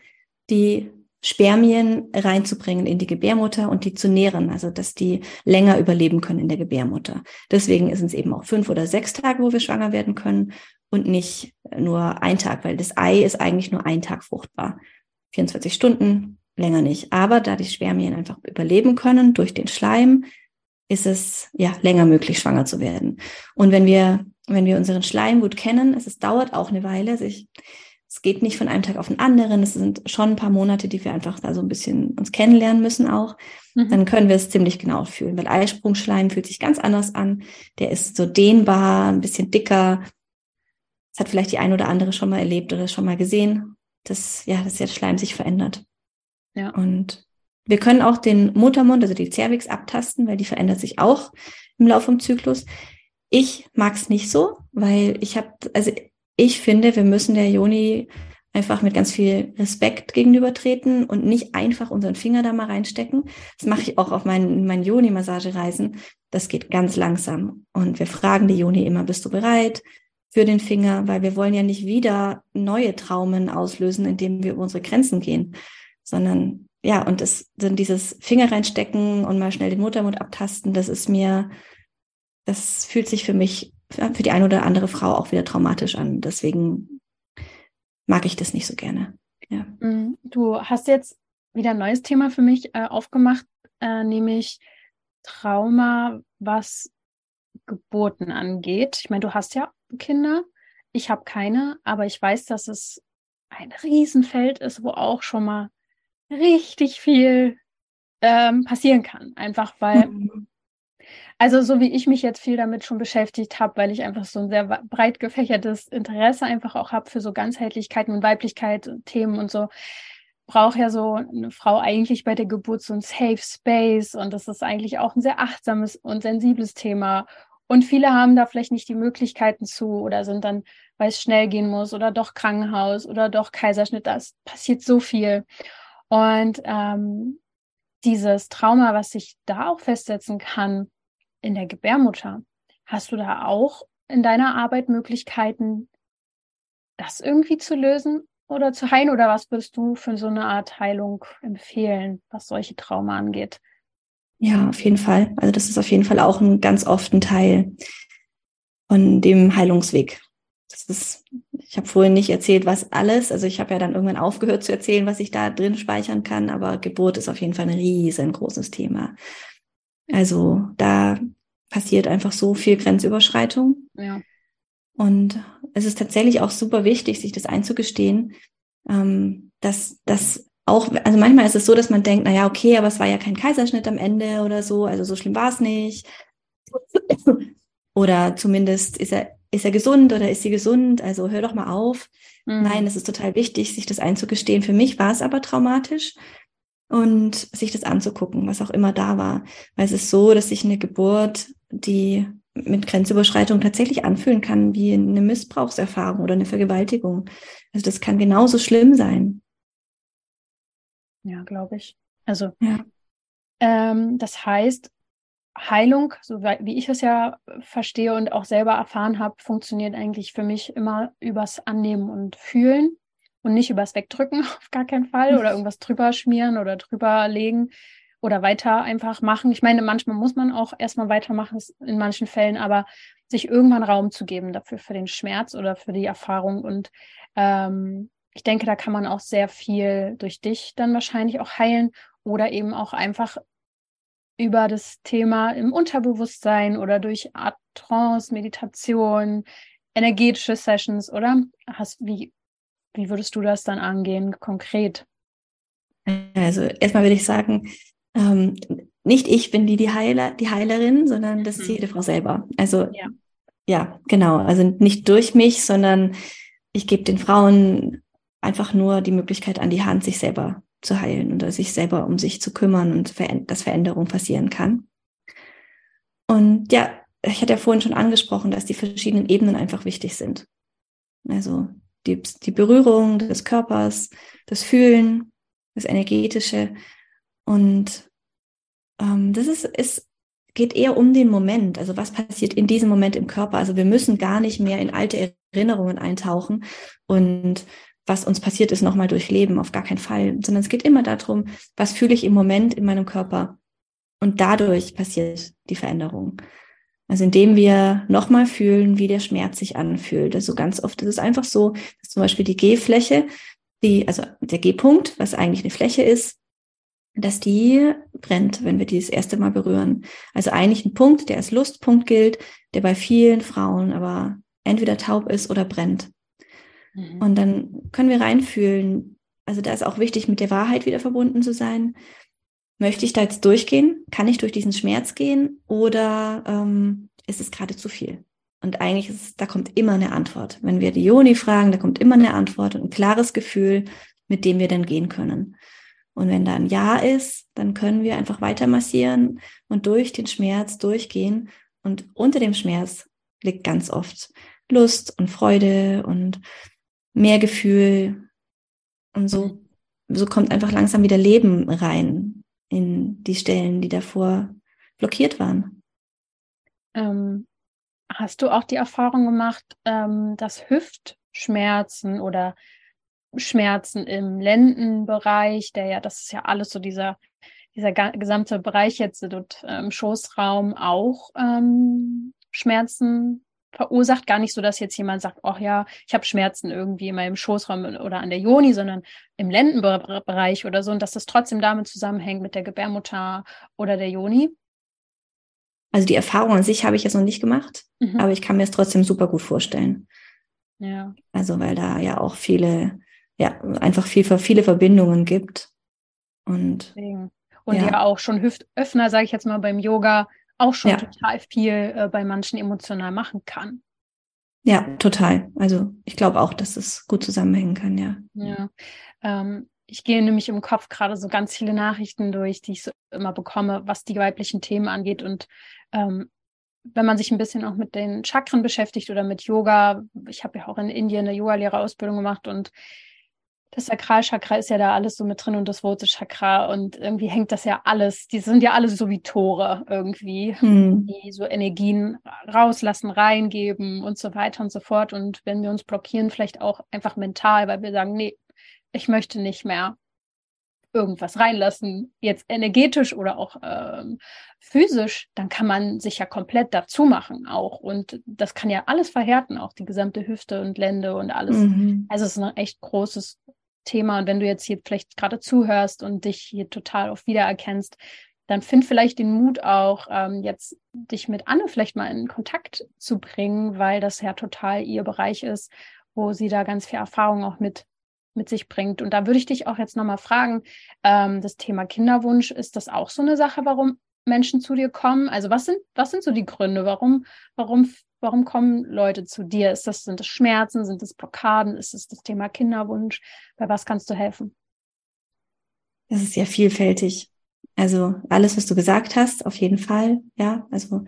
die Spermien reinzubringen in die Gebärmutter und die zu nähren, also dass die länger überleben können in der Gebärmutter. Deswegen sind es eben auch fünf oder sechs Tage, wo wir schwanger werden können und nicht nur ein Tag, weil das Ei ist eigentlich nur ein Tag fruchtbar. 24 Stunden, länger nicht. Aber da die Spermien einfach überleben können durch den Schleim, ist es ja länger möglich, schwanger zu werden. Und wenn wir, wenn wir unseren Schleim gut kennen, es, es dauert auch eine Weile, also ich es geht nicht von einem Tag auf den anderen. Es sind schon ein paar Monate, die wir einfach da so ein bisschen uns kennenlernen müssen auch. Mhm. Dann können wir es ziemlich genau fühlen, weil Eisprungschleim fühlt sich ganz anders an. Der ist so dehnbar, ein bisschen dicker. Das hat vielleicht die ein oder andere schon mal erlebt oder schon mal gesehen, dass, ja, dass der Schleim sich verändert. Ja. Und wir können auch den Muttermund, also die Cervix abtasten, weil die verändert sich auch im Laufe vom Zyklus. Ich mag es nicht so, weil ich habe, also ich finde, wir müssen der Joni einfach mit ganz viel Respekt gegenübertreten und nicht einfach unseren Finger da mal reinstecken. Das mache ich auch auf meinen, meinen Joni-Massagereisen. Das geht ganz langsam. Und wir fragen die Joni immer, bist du bereit für den Finger? Weil wir wollen ja nicht wieder neue Traumen auslösen, indem wir über unsere Grenzen gehen, sondern ja, und es sind dieses Finger reinstecken und mal schnell den Muttermund abtasten, das ist mir, das fühlt sich für mich für die eine oder andere Frau auch wieder traumatisch an. Deswegen mag ich das nicht so gerne. Ja. Mhm. Du hast jetzt wieder ein neues Thema für mich äh, aufgemacht, äh, nämlich Trauma, was Geburten angeht. Ich meine, du hast ja Kinder, ich habe keine, aber ich weiß, dass es ein Riesenfeld ist, wo auch schon mal richtig viel ähm, passieren kann. Einfach weil, mhm. also so wie ich mich jetzt viel damit schon beschäftigt habe, weil ich einfach so ein sehr breit gefächertes Interesse einfach auch habe für so Ganzheitlichkeiten und Weiblichkeit Themen und so, braucht ja so eine Frau eigentlich bei der Geburt so ein Safe Space und das ist eigentlich auch ein sehr achtsames und sensibles Thema. Und viele haben da vielleicht nicht die Möglichkeiten zu oder sind dann, weil es schnell gehen muss oder doch Krankenhaus oder doch Kaiserschnitt. Das passiert so viel. Und ähm, dieses Trauma, was sich da auch festsetzen kann in der Gebärmutter, hast du da auch in deiner Arbeit Möglichkeiten, das irgendwie zu lösen oder zu heilen? Oder was würdest du für so eine Art Heilung empfehlen, was solche Trauma angeht? Ja, auf jeden Fall. Also das ist auf jeden Fall auch ein ganz oft ein Teil von dem Heilungsweg. Das ist, ich habe vorhin nicht erzählt, was alles, also ich habe ja dann irgendwann aufgehört zu erzählen, was ich da drin speichern kann, aber Geburt ist auf jeden Fall ein riesengroßes Thema. Also da passiert einfach so viel Grenzüberschreitung. Ja. Und es ist tatsächlich auch super wichtig, sich das einzugestehen, ähm, dass das auch, also manchmal ist es so, dass man denkt, na ja, okay, aber es war ja kein Kaiserschnitt am Ende oder so, also so schlimm war es nicht. Oder zumindest ist er, ist er gesund oder ist sie gesund? Also hör doch mal auf. Mhm. Nein, es ist total wichtig, sich das einzugestehen. Für mich war es aber traumatisch und sich das anzugucken, was auch immer da war. Weil es ist so, dass sich eine Geburt, die mit Grenzüberschreitung tatsächlich anfühlen kann wie eine Missbrauchserfahrung oder eine Vergewaltigung. Also das kann genauso schlimm sein. Ja, glaube ich. Also, ja. ähm, das heißt, Heilung, so wie ich es ja verstehe und auch selber erfahren habe, funktioniert eigentlich für mich immer übers Annehmen und Fühlen und nicht übers Wegdrücken, <laughs> auf gar keinen Fall, oder irgendwas drüber schmieren oder drüber legen oder weiter einfach machen. Ich meine, manchmal muss man auch erstmal weitermachen, in manchen Fällen, aber sich irgendwann Raum zu geben dafür, für den Schmerz oder für die Erfahrung und ähm, ich denke, da kann man auch sehr viel durch dich dann wahrscheinlich auch heilen oder eben auch einfach über das Thema im Unterbewusstsein oder durch Art Trance, Meditation, energetische Sessions, oder? Hast, wie, wie würdest du das dann angehen, konkret? Also erstmal würde ich sagen, ähm, nicht ich bin die, die Heiler, die Heilerin, sondern das ist mhm. jede Frau selber. Also ja. ja, genau. Also nicht durch mich, sondern ich gebe den Frauen einfach nur die Möglichkeit an die Hand, sich selber zu heilen oder sich selber um sich zu kümmern und dass Veränderung passieren kann. Und ja, ich hatte ja vorhin schon angesprochen, dass die verschiedenen Ebenen einfach wichtig sind. Also die, die Berührung des Körpers, das Fühlen, das Energetische. Und ähm, das ist, ist, geht eher um den Moment. Also was passiert in diesem Moment im Körper? Also wir müssen gar nicht mehr in alte Erinnerungen eintauchen und was uns passiert ist, nochmal durchleben, auf gar keinen Fall, sondern es geht immer darum, was fühle ich im Moment in meinem Körper. Und dadurch passiert die Veränderung. Also indem wir nochmal fühlen, wie der Schmerz sich anfühlt. Also ganz oft ist es einfach so, dass zum Beispiel die G-Fläche, die, also der G-Punkt, was eigentlich eine Fläche ist, dass die brennt, wenn wir die das erste Mal berühren. Also eigentlich ein Punkt, der als Lustpunkt gilt, der bei vielen Frauen aber entweder taub ist oder brennt. Mhm. Und dann können wir reinfühlen. Also da ist auch wichtig, mit der Wahrheit wieder verbunden zu sein. Möchte ich da jetzt durchgehen? Kann ich durch diesen Schmerz gehen? Oder ähm, ist es gerade zu viel? Und eigentlich ist da kommt immer eine Antwort. Wenn wir die Joni fragen, da kommt immer eine Antwort und ein klares Gefühl, mit dem wir dann gehen können. Und wenn da ein Ja ist, dann können wir einfach weiter massieren und durch den Schmerz durchgehen. Und unter dem Schmerz liegt ganz oft Lust und Freude und mehr Gefühl. Und so, so kommt einfach langsam wieder Leben rein in die Stellen, die davor blockiert waren. Ähm, hast du auch die Erfahrung gemacht, ähm, dass Hüftschmerzen oder Schmerzen im Lendenbereich, der ja, das ist ja alles so dieser, dieser gesamte Bereich jetzt dort im ähm, Schoßraum auch ähm, Schmerzen verursacht. Gar nicht so, dass jetzt jemand sagt, ach ja, ich habe Schmerzen irgendwie in meinem Schoßraum oder an der Joni, sondern im Lendenbereich oder so und dass das trotzdem damit zusammenhängt mit der Gebärmutter oder der Joni. Also die Erfahrung an sich habe ich jetzt noch nicht gemacht, mhm. aber ich kann mir es trotzdem super gut vorstellen. Ja. Also weil da ja auch viele, ja, einfach viel, viele Verbindungen gibt. Und, und ja. ja auch schon Hüftöffner, sage ich jetzt mal beim Yoga, auch schon ja. total viel äh, bei manchen emotional machen kann. Ja, total. Also ich glaube auch, dass es gut zusammenhängen kann, ja. Ja. Ähm, ich gehe nämlich im Kopf gerade so ganz viele Nachrichten durch, die ich so immer bekomme, was die weiblichen Themen angeht. Und ähm, wenn man sich ein bisschen auch mit den Chakren beschäftigt oder mit Yoga, ich habe ja auch in Indien eine Yoga-Lehrerausbildung gemacht und das Sakralchakra ist ja da alles so mit drin und das Wurzelchakra und irgendwie hängt das ja alles, die sind ja alle so wie Tore irgendwie, hm. die so Energien rauslassen, reingeben und so weiter und so fort. Und wenn wir uns blockieren, vielleicht auch einfach mental, weil wir sagen, nee, ich möchte nicht mehr irgendwas reinlassen, jetzt energetisch oder auch ähm, physisch, dann kann man sich ja komplett dazu machen auch. Und das kann ja alles verhärten, auch die gesamte Hüfte und Lände und alles. Mhm. Also es ist ein echt großes Thema. Und wenn du jetzt hier vielleicht gerade zuhörst und dich hier total auf wiedererkennst, dann find vielleicht den Mut auch, ähm, jetzt dich mit Anne vielleicht mal in Kontakt zu bringen, weil das ja total ihr Bereich ist, wo sie da ganz viel Erfahrung auch mit mit sich bringt. Und da würde ich dich auch jetzt nochmal fragen, ähm, das Thema Kinderwunsch, ist das auch so eine Sache, warum Menschen zu dir kommen? Also was sind, was sind so die Gründe? Warum, warum, warum kommen Leute zu dir? Ist das, sind das Schmerzen? Sind das Blockaden? Ist es das Thema Kinderwunsch? Bei was kannst du helfen? Das ist ja vielfältig. Also alles, was du gesagt hast, auf jeden Fall. Ja, also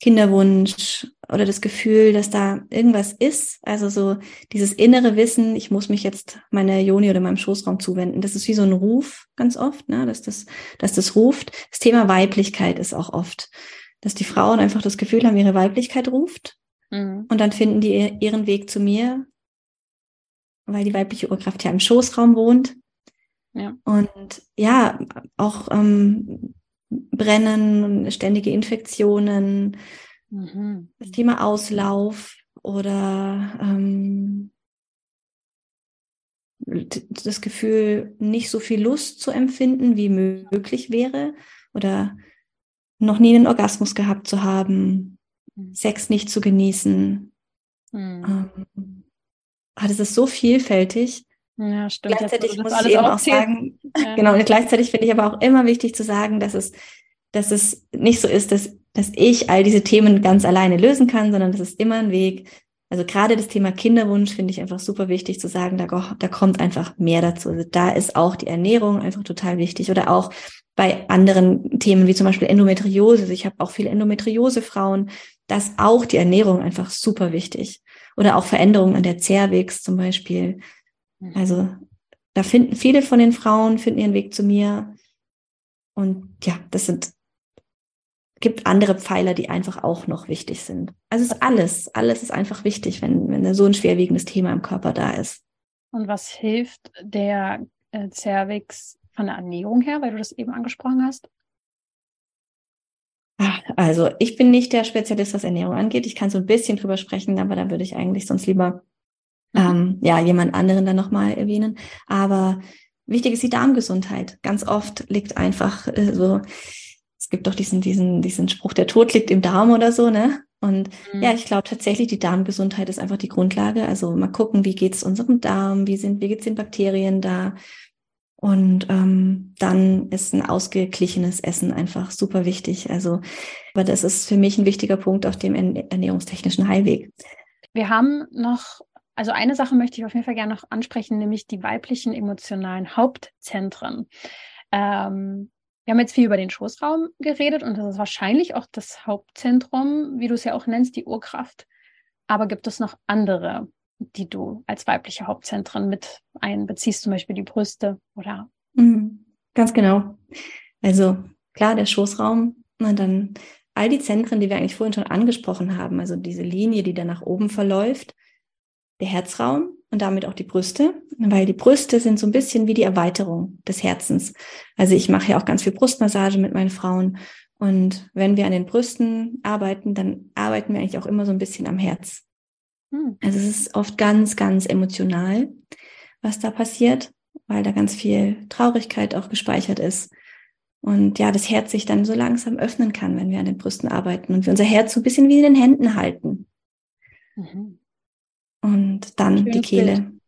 Kinderwunsch oder das Gefühl, dass da irgendwas ist. Also so dieses innere Wissen, ich muss mich jetzt meiner Joni oder meinem Schoßraum zuwenden. Das ist wie so ein Ruf ganz oft, ne? dass, das, dass das ruft. Das Thema Weiblichkeit ist auch oft, dass die Frauen einfach das Gefühl haben, ihre Weiblichkeit ruft. Mhm. Und dann finden die ihren Weg zu mir, weil die weibliche Urkraft ja im Schoßraum wohnt. Ja. Und ja, auch ähm, Brennen, ständige Infektionen, mhm. das Thema Auslauf oder ähm, das Gefühl, nicht so viel Lust zu empfinden, wie möglich wäre oder noch nie einen Orgasmus gehabt zu haben, mhm. Sex nicht zu genießen. Mhm. Ähm, ah, das ist so vielfältig. Ja, stimmt. Gleichzeitig muss ich eben auch sagen, ja. genau, und gleichzeitig finde ich aber auch immer wichtig zu sagen, dass es, dass es nicht so ist, dass, dass ich all diese Themen ganz alleine lösen kann, sondern das ist immer ein Weg. Also gerade das Thema Kinderwunsch finde ich einfach super wichtig zu sagen, da, da kommt einfach mehr dazu. Also da ist auch die Ernährung einfach total wichtig oder auch bei anderen Themen wie zum Beispiel Endometriose. Also ich habe auch viele Endometriose-Frauen. Da ist auch die Ernährung einfach super wichtig. Oder auch Veränderungen an der Cervix zum Beispiel. Also da finden viele von den Frauen finden ihren Weg zu mir. Und ja, das sind gibt andere Pfeiler, die einfach auch noch wichtig sind. Also es ist alles, alles ist einfach wichtig, wenn, wenn so ein schwerwiegendes Thema im Körper da ist. Und was hilft der äh, Cervix von der Ernährung her, weil du das eben angesprochen hast? Ah, also ich bin nicht der Spezialist, was Ernährung angeht. Ich kann so ein bisschen drüber sprechen, aber da würde ich eigentlich sonst lieber. Ähm, ja jemand anderen dann nochmal erwähnen. Aber wichtig ist die Darmgesundheit. Ganz oft liegt einfach äh, so, es gibt doch diesen, diesen, diesen Spruch, der Tod liegt im Darm oder so, ne? Und mhm. ja, ich glaube tatsächlich, die Darmgesundheit ist einfach die Grundlage. Also mal gucken, wie geht es unserem Darm, wie sind, wie geht's den Bakterien da? Und ähm, dann ist ein ausgeglichenes Essen einfach super wichtig. Also, aber das ist für mich ein wichtiger Punkt auf dem ernährungstechnischen Heilweg. Wir haben noch also eine Sache möchte ich auf jeden Fall gerne noch ansprechen, nämlich die weiblichen emotionalen Hauptzentren. Ähm, wir haben jetzt viel über den Schoßraum geredet und das ist wahrscheinlich auch das Hauptzentrum, wie du es ja auch nennst, die Urkraft. Aber gibt es noch andere, die du als weibliche Hauptzentren mit einbeziehst, zum Beispiel die Brüste oder? Mhm, ganz genau. Also klar, der Schoßraum, und dann all die Zentren, die wir eigentlich vorhin schon angesprochen haben, also diese Linie, die da nach oben verläuft, der Herzraum und damit auch die Brüste, weil die Brüste sind so ein bisschen wie die Erweiterung des Herzens. Also ich mache ja auch ganz viel Brustmassage mit meinen Frauen und wenn wir an den Brüsten arbeiten, dann arbeiten wir eigentlich auch immer so ein bisschen am Herz. Hm. Also es ist oft ganz, ganz emotional, was da passiert, weil da ganz viel Traurigkeit auch gespeichert ist. Und ja, das Herz sich dann so langsam öffnen kann, wenn wir an den Brüsten arbeiten und wir unser Herz so ein bisschen wie in den Händen halten. Mhm und dann Schönes die Kehle. Bild.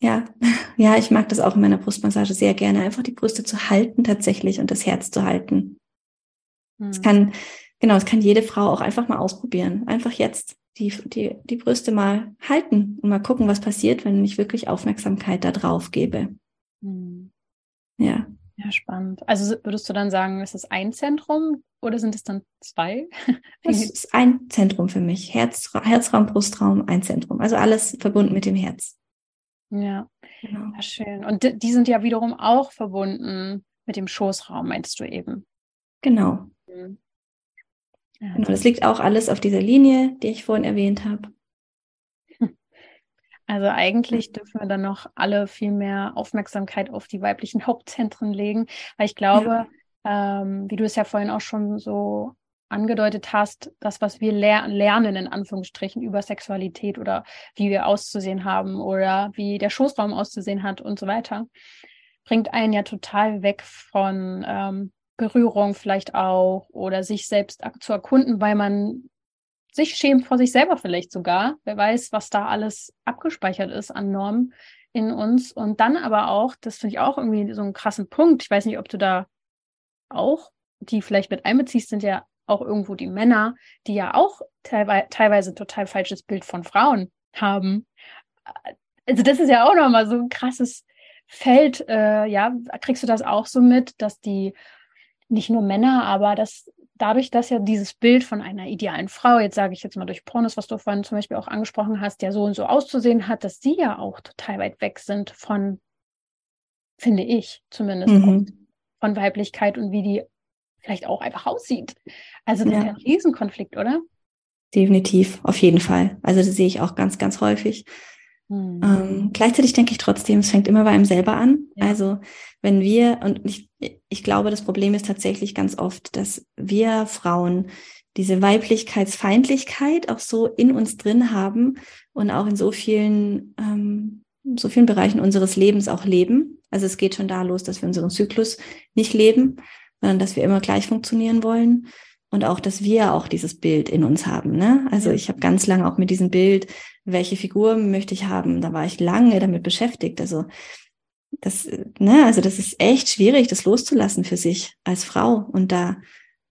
ja, <laughs> ja, ich mag das auch in meiner Brustmassage sehr gerne, einfach die Brüste zu halten tatsächlich und das Herz zu halten. Es hm. kann, genau, es kann jede Frau auch einfach mal ausprobieren. Einfach jetzt die, die, die Brüste mal halten und mal gucken, was passiert, wenn ich wirklich Aufmerksamkeit da drauf gebe. Hm. Ja. Ja, spannend. Also würdest du dann sagen, ist es ein Zentrum oder sind es dann zwei? <laughs> Es ist ein Zentrum für mich. Herz, Herzraum, Brustraum, ein Zentrum. Also alles verbunden mit dem Herz. Ja, genau. ja schön. Und die sind ja wiederum auch verbunden mit dem Schoßraum, meinst du eben? Genau. Mhm. Ja. Genau, das liegt auch alles auf dieser Linie, die ich vorhin erwähnt habe. Also eigentlich dürfen wir dann noch alle viel mehr Aufmerksamkeit auf die weiblichen <laughs> Hauptzentren legen, weil ich glaube, ja. ähm, wie du es ja vorhin auch schon so angedeutet hast, das, was wir ler lernen, in Anführungsstrichen, über Sexualität oder wie wir auszusehen haben oder wie der Schoßraum auszusehen hat und so weiter, bringt einen ja total weg von ähm, Berührung vielleicht auch oder sich selbst zu erkunden, weil man sich schämt vor sich selber vielleicht sogar. Wer weiß, was da alles abgespeichert ist an Normen in uns. Und dann aber auch, das finde ich auch irgendwie so einen krassen Punkt. Ich weiß nicht, ob du da auch die vielleicht mit einbeziehst, sind ja auch irgendwo die Männer, die ja auch teilweise, teilweise total falsches Bild von Frauen haben. Also das ist ja auch nochmal so ein krasses Feld. Äh, ja, kriegst du das auch so mit, dass die nicht nur Männer, aber dass dadurch, dass ja dieses Bild von einer idealen Frau, jetzt sage ich jetzt mal durch Pornos, was du vorhin zum Beispiel auch angesprochen hast, der so und so auszusehen hat, dass sie ja auch total weit weg sind von, finde ich zumindest, mhm. von Weiblichkeit und wie die vielleicht auch einfach aussieht. Also das ja. ist ja ein Riesenkonflikt, oder? Definitiv, auf jeden Fall. Also das sehe ich auch ganz, ganz häufig. Mhm. Ähm, gleichzeitig denke ich trotzdem, es fängt immer bei einem selber an. Ja. Also wenn wir, und ich, ich glaube, das Problem ist tatsächlich ganz oft, dass wir Frauen diese Weiblichkeitsfeindlichkeit auch so in uns drin haben und auch in so vielen, ähm, so vielen Bereichen unseres Lebens auch leben. Also es geht schon da los, dass wir unseren Zyklus nicht leben, sondern dass wir immer gleich funktionieren wollen und auch, dass wir auch dieses Bild in uns haben. Ne? Also ich habe ganz lange auch mit diesem Bild, welche Figur möchte ich haben, da war ich lange damit beschäftigt. Also das, ne, also das ist echt schwierig, das loszulassen für sich als Frau und da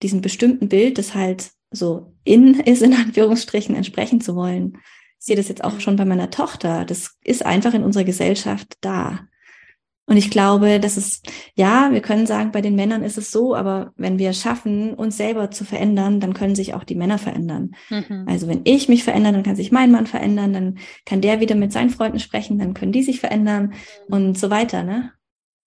diesem bestimmten Bild, das halt so in <laughs> ist, in Anführungsstrichen, entsprechen zu wollen. Ich sehe das jetzt auch schon bei meiner Tochter. Das ist einfach in unserer Gesellschaft da. Und ich glaube, das ist, ja, wir können sagen, bei den Männern ist es so, aber wenn wir schaffen, uns selber zu verändern, dann können sich auch die Männer verändern. Mhm. Also wenn ich mich verändere, dann kann sich mein Mann verändern, dann kann der wieder mit seinen Freunden sprechen, dann können die sich verändern mhm. und so weiter, ne?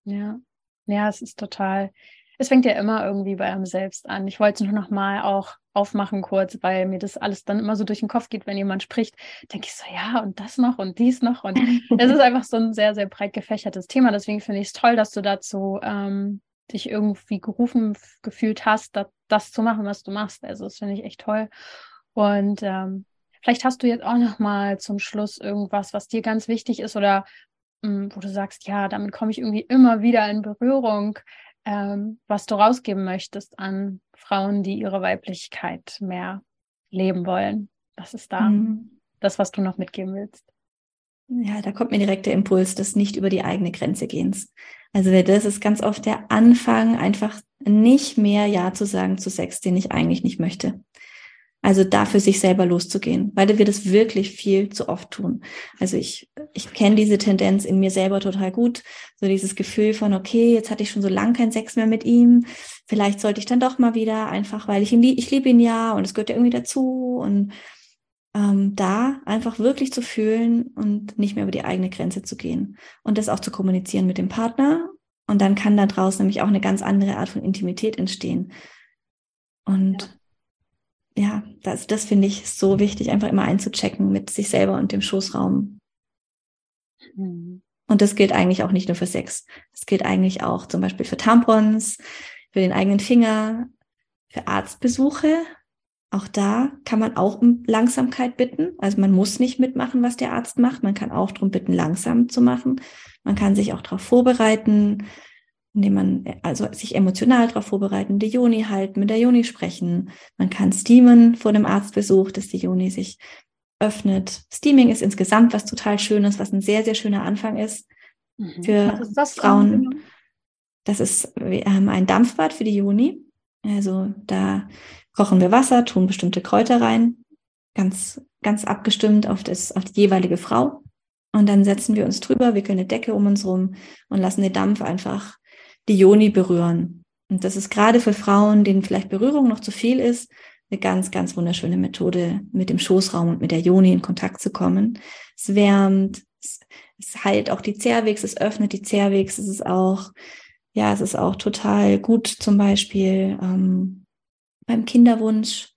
Ja. Ja, es ist total, es fängt ja immer irgendwie bei einem selbst an. Ich wollte es nur noch mal auch aufmachen kurz, weil mir das alles dann immer so durch den Kopf geht, wenn jemand spricht, denke ich so, ja, und das noch und dies noch. Und <laughs> es ist einfach so ein sehr, sehr breit gefächertes Thema. Deswegen finde ich es toll, dass du dazu ähm, dich irgendwie gerufen gefühlt hast, das, das zu machen, was du machst. Also das finde ich echt toll. Und ähm, vielleicht hast du jetzt auch noch mal zum Schluss irgendwas, was dir ganz wichtig ist oder mh, hm, wo du sagst, ja, damit komme ich irgendwie immer wieder in Berührung ähm, was du rausgeben möchtest an Frauen, die ihre Weiblichkeit mehr leben wollen. Was ist da mhm. das, was du noch mitgeben willst? Ja, da kommt mir direkt der Impuls des nicht über die eigene Grenze gehens. Also das ist ganz oft der Anfang, einfach nicht mehr Ja zu sagen zu Sex, den ich eigentlich nicht möchte. Also dafür sich selber loszugehen, weil wir das wirklich viel zu oft tun. Also ich, ich kenne diese Tendenz in mir selber total gut. So dieses Gefühl von, okay, jetzt hatte ich schon so lange keinen Sex mehr mit ihm. Vielleicht sollte ich dann doch mal wieder, einfach weil ich ihn liebe, ich liebe ihn ja und es gehört ja irgendwie dazu. Und ähm, da einfach wirklich zu fühlen und nicht mehr über die eigene Grenze zu gehen. Und das auch zu kommunizieren mit dem Partner. Und dann kann da draußen nämlich auch eine ganz andere Art von Intimität entstehen. Und ja ja, das, das finde ich so wichtig, einfach immer einzuchecken mit sich selber und dem Schoßraum. Mhm. Und das gilt eigentlich auch nicht nur für Sex. Das gilt eigentlich auch zum Beispiel für Tampons, für den eigenen Finger, für Arztbesuche. Auch da kann man auch um Langsamkeit bitten. Also man muss nicht mitmachen, was der Arzt macht. Man kann auch darum bitten, langsam zu machen. Man kann sich auch darauf vorbereiten indem man also sich emotional darauf vorbereiten, die Joni halten, mit der Joni sprechen. Man kann steamen vor dem Arztbesuch, dass die Joni sich öffnet. Steaming ist insgesamt was total Schönes, was ein sehr, sehr schöner Anfang ist mhm. für ist das Frauen. Das ist ähm, ein Dampfbad für die Juni. Also da kochen wir Wasser, tun bestimmte Kräuter rein, ganz, ganz abgestimmt auf, das, auf die jeweilige Frau. Und dann setzen wir uns drüber, wickeln eine Decke um uns rum und lassen den Dampf einfach die Joni berühren. Und das ist gerade für Frauen, denen vielleicht Berührung noch zu viel ist, eine ganz, ganz wunderschöne Methode, mit dem Schoßraum und mit der Joni in Kontakt zu kommen. Es wärmt, es, es heilt auch die Zervix, es öffnet die Zervix, es ist auch, ja, es ist auch total gut zum Beispiel ähm, beim Kinderwunsch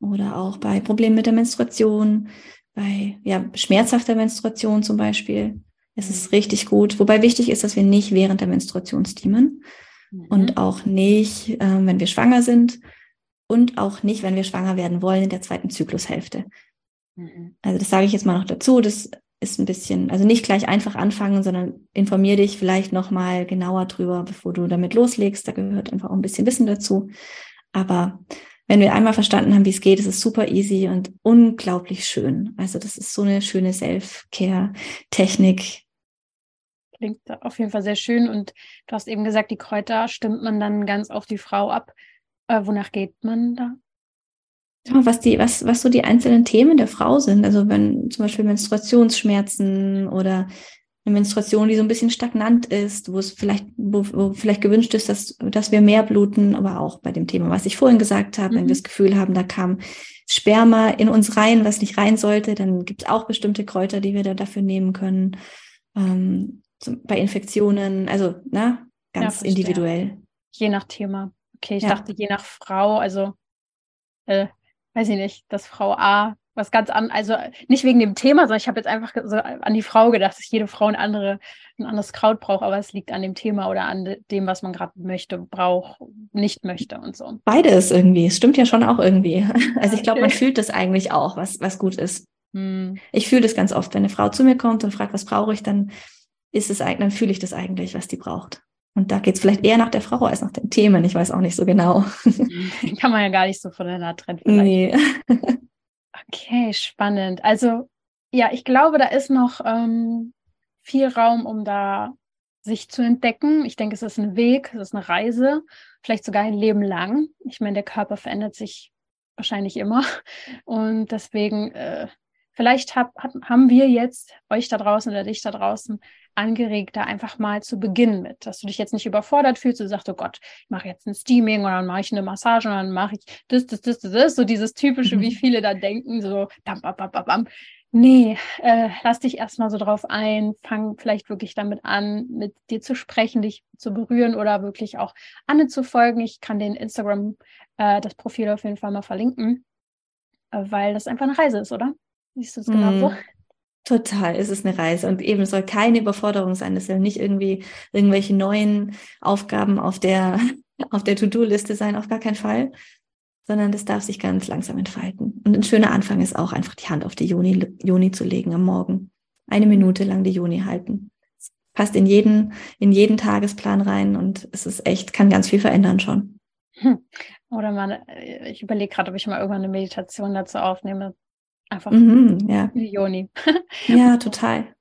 oder auch bei Problemen mit der Menstruation, bei ja, schmerzhafter Menstruation zum Beispiel. Es ist richtig gut. Wobei wichtig ist, dass wir nicht während der Menstruation steamen mhm. und auch nicht, äh, wenn wir schwanger sind und auch nicht, wenn wir schwanger werden wollen in der zweiten Zyklushälfte. Mhm. Also das sage ich jetzt mal noch dazu. Das ist ein bisschen, also nicht gleich einfach anfangen, sondern informier dich vielleicht noch mal genauer drüber, bevor du damit loslegst. Da gehört einfach auch ein bisschen Wissen dazu. Aber wenn wir einmal verstanden haben, wie es geht, ist es super easy und unglaublich schön. Also das ist so eine schöne Self-Care-Technik, Klingt auf jeden Fall sehr schön. Und du hast eben gesagt, die Kräuter stimmt man dann ganz auf die Frau ab. Äh, wonach geht man da? Was, die, was, was so die einzelnen Themen der Frau sind. Also wenn zum Beispiel Menstruationsschmerzen oder eine Menstruation, die so ein bisschen stagnant ist, wo es vielleicht, wo, wo vielleicht gewünscht ist, dass, dass wir mehr bluten, aber auch bei dem Thema, was ich vorhin gesagt habe, mhm. wenn wir das Gefühl haben, da kam Sperma in uns rein, was nicht rein sollte, dann gibt es auch bestimmte Kräuter, die wir da dafür nehmen können. Ähm, zum, bei Infektionen, also ne, ganz ja, individuell. Je nach Thema. Okay, ich ja. dachte je nach Frau, also äh, weiß ich nicht, dass Frau A was ganz an, also nicht wegen dem Thema, sondern ich habe jetzt einfach so an die Frau gedacht, dass jede Frau ein, andere, ein anderes Kraut braucht, aber es liegt an dem Thema oder an dem, was man gerade möchte, braucht, nicht möchte und so. Beides irgendwie. Es stimmt ja schon auch irgendwie. <laughs> Also ich glaube, man fühlt das eigentlich auch, was, was gut ist. Hm. Ich fühle das ganz oft, wenn eine Frau zu mir kommt und fragt, was brauche ich, dann ist es eigentlich, dann fühle ich das eigentlich, was die braucht. Und da geht es vielleicht eher nach der Frau als nach den Themen. Ich weiß auch nicht so genau. Kann man ja gar nicht so voneinander trennen. Nee. <laughs> okay, spannend. Also ja, ich glaube, da ist noch ähm, viel Raum, um da sich zu entdecken. Ich denke, es ist ein Weg, es ist eine Reise, vielleicht sogar ein Leben lang. Ich meine, der Körper verändert sich wahrscheinlich immer. Und deswegen, äh, vielleicht hab, hab, haben wir jetzt euch da draußen oder dich da draußen angeregt, da einfach mal zu beginnen mit, dass du dich jetzt nicht überfordert fühlst, du sagst, oh Gott, ich mache jetzt ein Steaming oder dann mache ich eine Massage und dann mache ich das, das, das, das, das, so dieses typische, wie mhm. viele da denken, so bam, bam, bam, bam, bam. Nee, äh, lass dich erstmal so drauf ein, fang vielleicht wirklich damit an, mit dir zu sprechen, dich zu berühren oder wirklich auch Anne zu folgen. Ich kann den Instagram, äh, das Profil auf jeden Fall mal verlinken, äh, weil das einfach eine Reise ist, oder? Siehst du es genauso? Total, es ist eine Reise und eben soll keine Überforderung sein. Es soll nicht irgendwie irgendwelche neuen Aufgaben auf der, <laughs> auf der To-Do-Liste sein, auf gar keinen Fall, sondern das darf sich ganz langsam entfalten. Und ein schöner Anfang ist auch einfach die Hand auf die Juni, Juni zu legen am Morgen. Eine Minute lang die Juni halten. Es passt in jeden, in jeden Tagesplan rein und es ist echt, kann ganz viel verändern schon. Hm. Oder mal, ich überlege gerade, ob ich mal irgendwann eine Meditation dazu aufnehme. Einfach mhm, ja. Joni. <laughs> ja, total.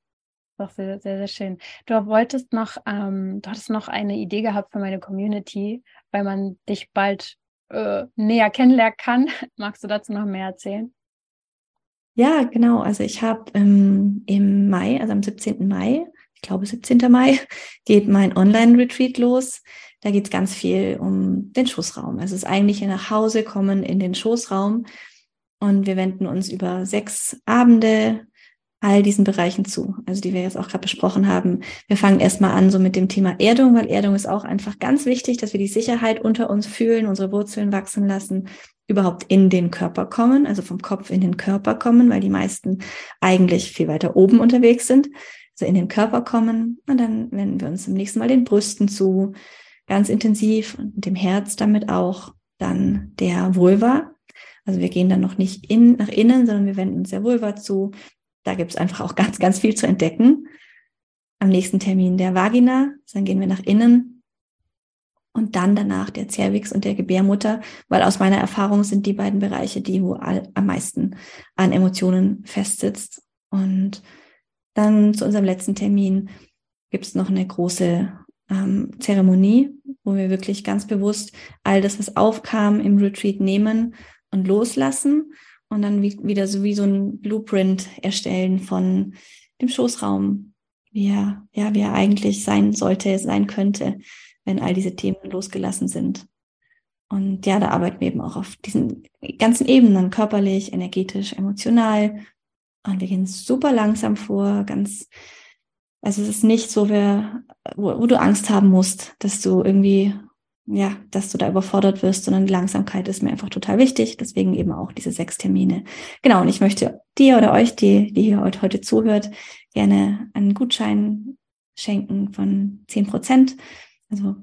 Doch sehr, sehr, sehr schön. Du wolltest noch, ähm, du hattest noch eine Idee gehabt für meine Community, weil man dich bald äh, näher kennenlernen kann. <laughs> Magst du dazu noch mehr erzählen? Ja, genau. Also ich habe ähm, im Mai, also am 17. Mai, ich glaube 17. Mai, <laughs> geht mein Online-Retreat los. Da geht es ganz viel um den Schoßraum. Also es ist eigentlich nach Hause kommen in den Schoßraum und wir wenden uns über sechs Abende all diesen Bereichen zu, also die wir jetzt auch gerade besprochen haben. Wir fangen erstmal an so mit dem Thema Erdung, weil Erdung ist auch einfach ganz wichtig, dass wir die Sicherheit unter uns fühlen, unsere Wurzeln wachsen lassen, überhaupt in den Körper kommen, also vom Kopf in den Körper kommen, weil die meisten eigentlich viel weiter oben unterwegs sind. Also in den Körper kommen und dann wenden wir uns im nächsten Mal den Brüsten zu, ganz intensiv und dem Herz damit auch, dann der Vulva, also wir gehen dann noch nicht in, nach innen, sondern wir wenden uns sehr Vulva zu. Da gibt es einfach auch <laughs> ganz, ganz viel zu entdecken. Am nächsten Termin der Vagina, dann gehen wir nach innen. und dann danach der Cervix und der Gebärmutter, weil aus meiner Erfahrung sind die beiden Bereiche die, wo all, am meisten an Emotionen festsitzt. Und dann zu unserem letzten Termin gibt es noch eine große ähm, Zeremonie, wo wir wirklich ganz bewusst all das, was aufkam, im Retreat nehmen und loslassen und dann wie, wieder so wie so ein Blueprint erstellen von dem Schoßraum, wie er, ja, wie er eigentlich sein sollte, sein könnte, wenn all diese Themen losgelassen sind. Und ja, da arbeiten wir eben auch auf diesen ganzen Ebenen, körperlich, energetisch, emotional. Und wir gehen super langsam vor, ganz, also es ist nicht so, wer, wo, wo du Angst haben musst, dass du irgendwie ja, dass du da überfordert wirst, sondern die Langsamkeit ist mir einfach total wichtig. Deswegen eben auch diese sechs Termine. Genau. Und ich möchte dir oder euch, die, die hier heute, zuhört, gerne einen Gutschein schenken von zehn Prozent. Also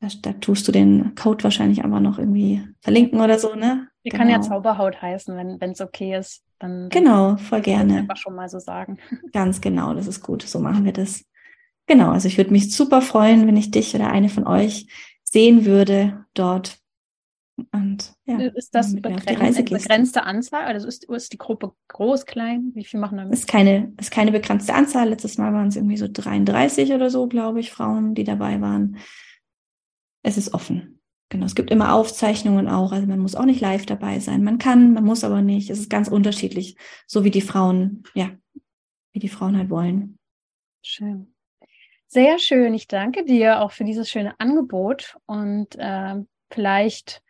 da, da, tust du den Code wahrscheinlich aber noch irgendwie verlinken oder so, ne? Die genau. kann ja. Zauberhaut heißen, wenn es okay ist. Dann, dann genau, voll gerne. Einfach schon mal so sagen. <laughs> Ganz genau, das ist gut. So machen wir das. Genau, also ich würde mich super freuen, wenn ich dich oder eine von euch sehen würde dort. Und ja, ist das begrenzt, eine begrenzte Anzahl? Also ist, ist die Gruppe groß, klein? Wie viel machen damit? Ist keine, ist keine begrenzte Anzahl. Letztes Mal waren es irgendwie so 33 oder so, glaube ich, Frauen, die dabei waren. Es ist offen. Genau. Es gibt immer Aufzeichnungen auch. Also man muss auch nicht live dabei sein. Man kann, man muss aber nicht. Es ist ganz unterschiedlich. So wie die Frauen, ja, wie die Frauen halt wollen. Schön. Sehr schön. Ich danke dir auch für dieses schöne Angebot und äh, vielleicht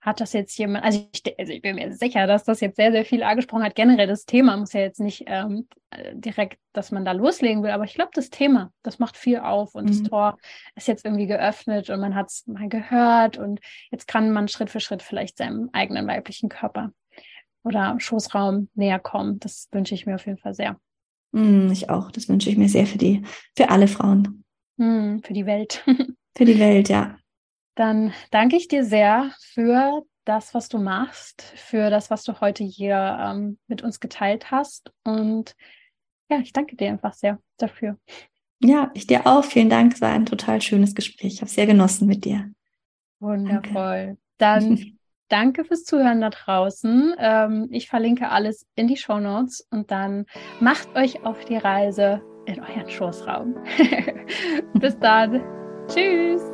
hat das jetzt jemand, also ich, also ich, bin mir sicher, dass das jetzt sehr, sehr viel angesprochen hat. Generell das Thema muss ja jetzt nicht ähm, direkt, dass man da loslegen will, aber ich glaube, das Thema, das macht viel auf und mhm. das Tor ist jetzt irgendwie geöffnet und man hat es mal gehört und jetzt kann man Schritt für Schritt vielleicht seinem eigenen weiblichen Körper oder Schoßraum näher kommen. Das wünsche ich mir auf jeden Fall sehr. Mm, ich auch. Das wünsche ich mir sehr für die, für alle Frauen. Mm, für die Welt. <laughs> für die Welt, ja. Dann danke ich dir sehr für das, was du machst, für das, was du heute hier ähm, mit uns geteilt hast. Und ja, ich danke dir einfach sehr dafür. Ja, ich dir auch. Vielen Dank. Es war ein total schönes Gespräch. Ich habe sehr genossen mit dir. Wundervoll. Danke. Dann <laughs> Danke fürs Zuhören da draußen. Ähm, ich verlinke alles in die Show Notes und dann macht euch auf die Reise in euren Schoßraum. <laughs> Bis dann. Tschüss.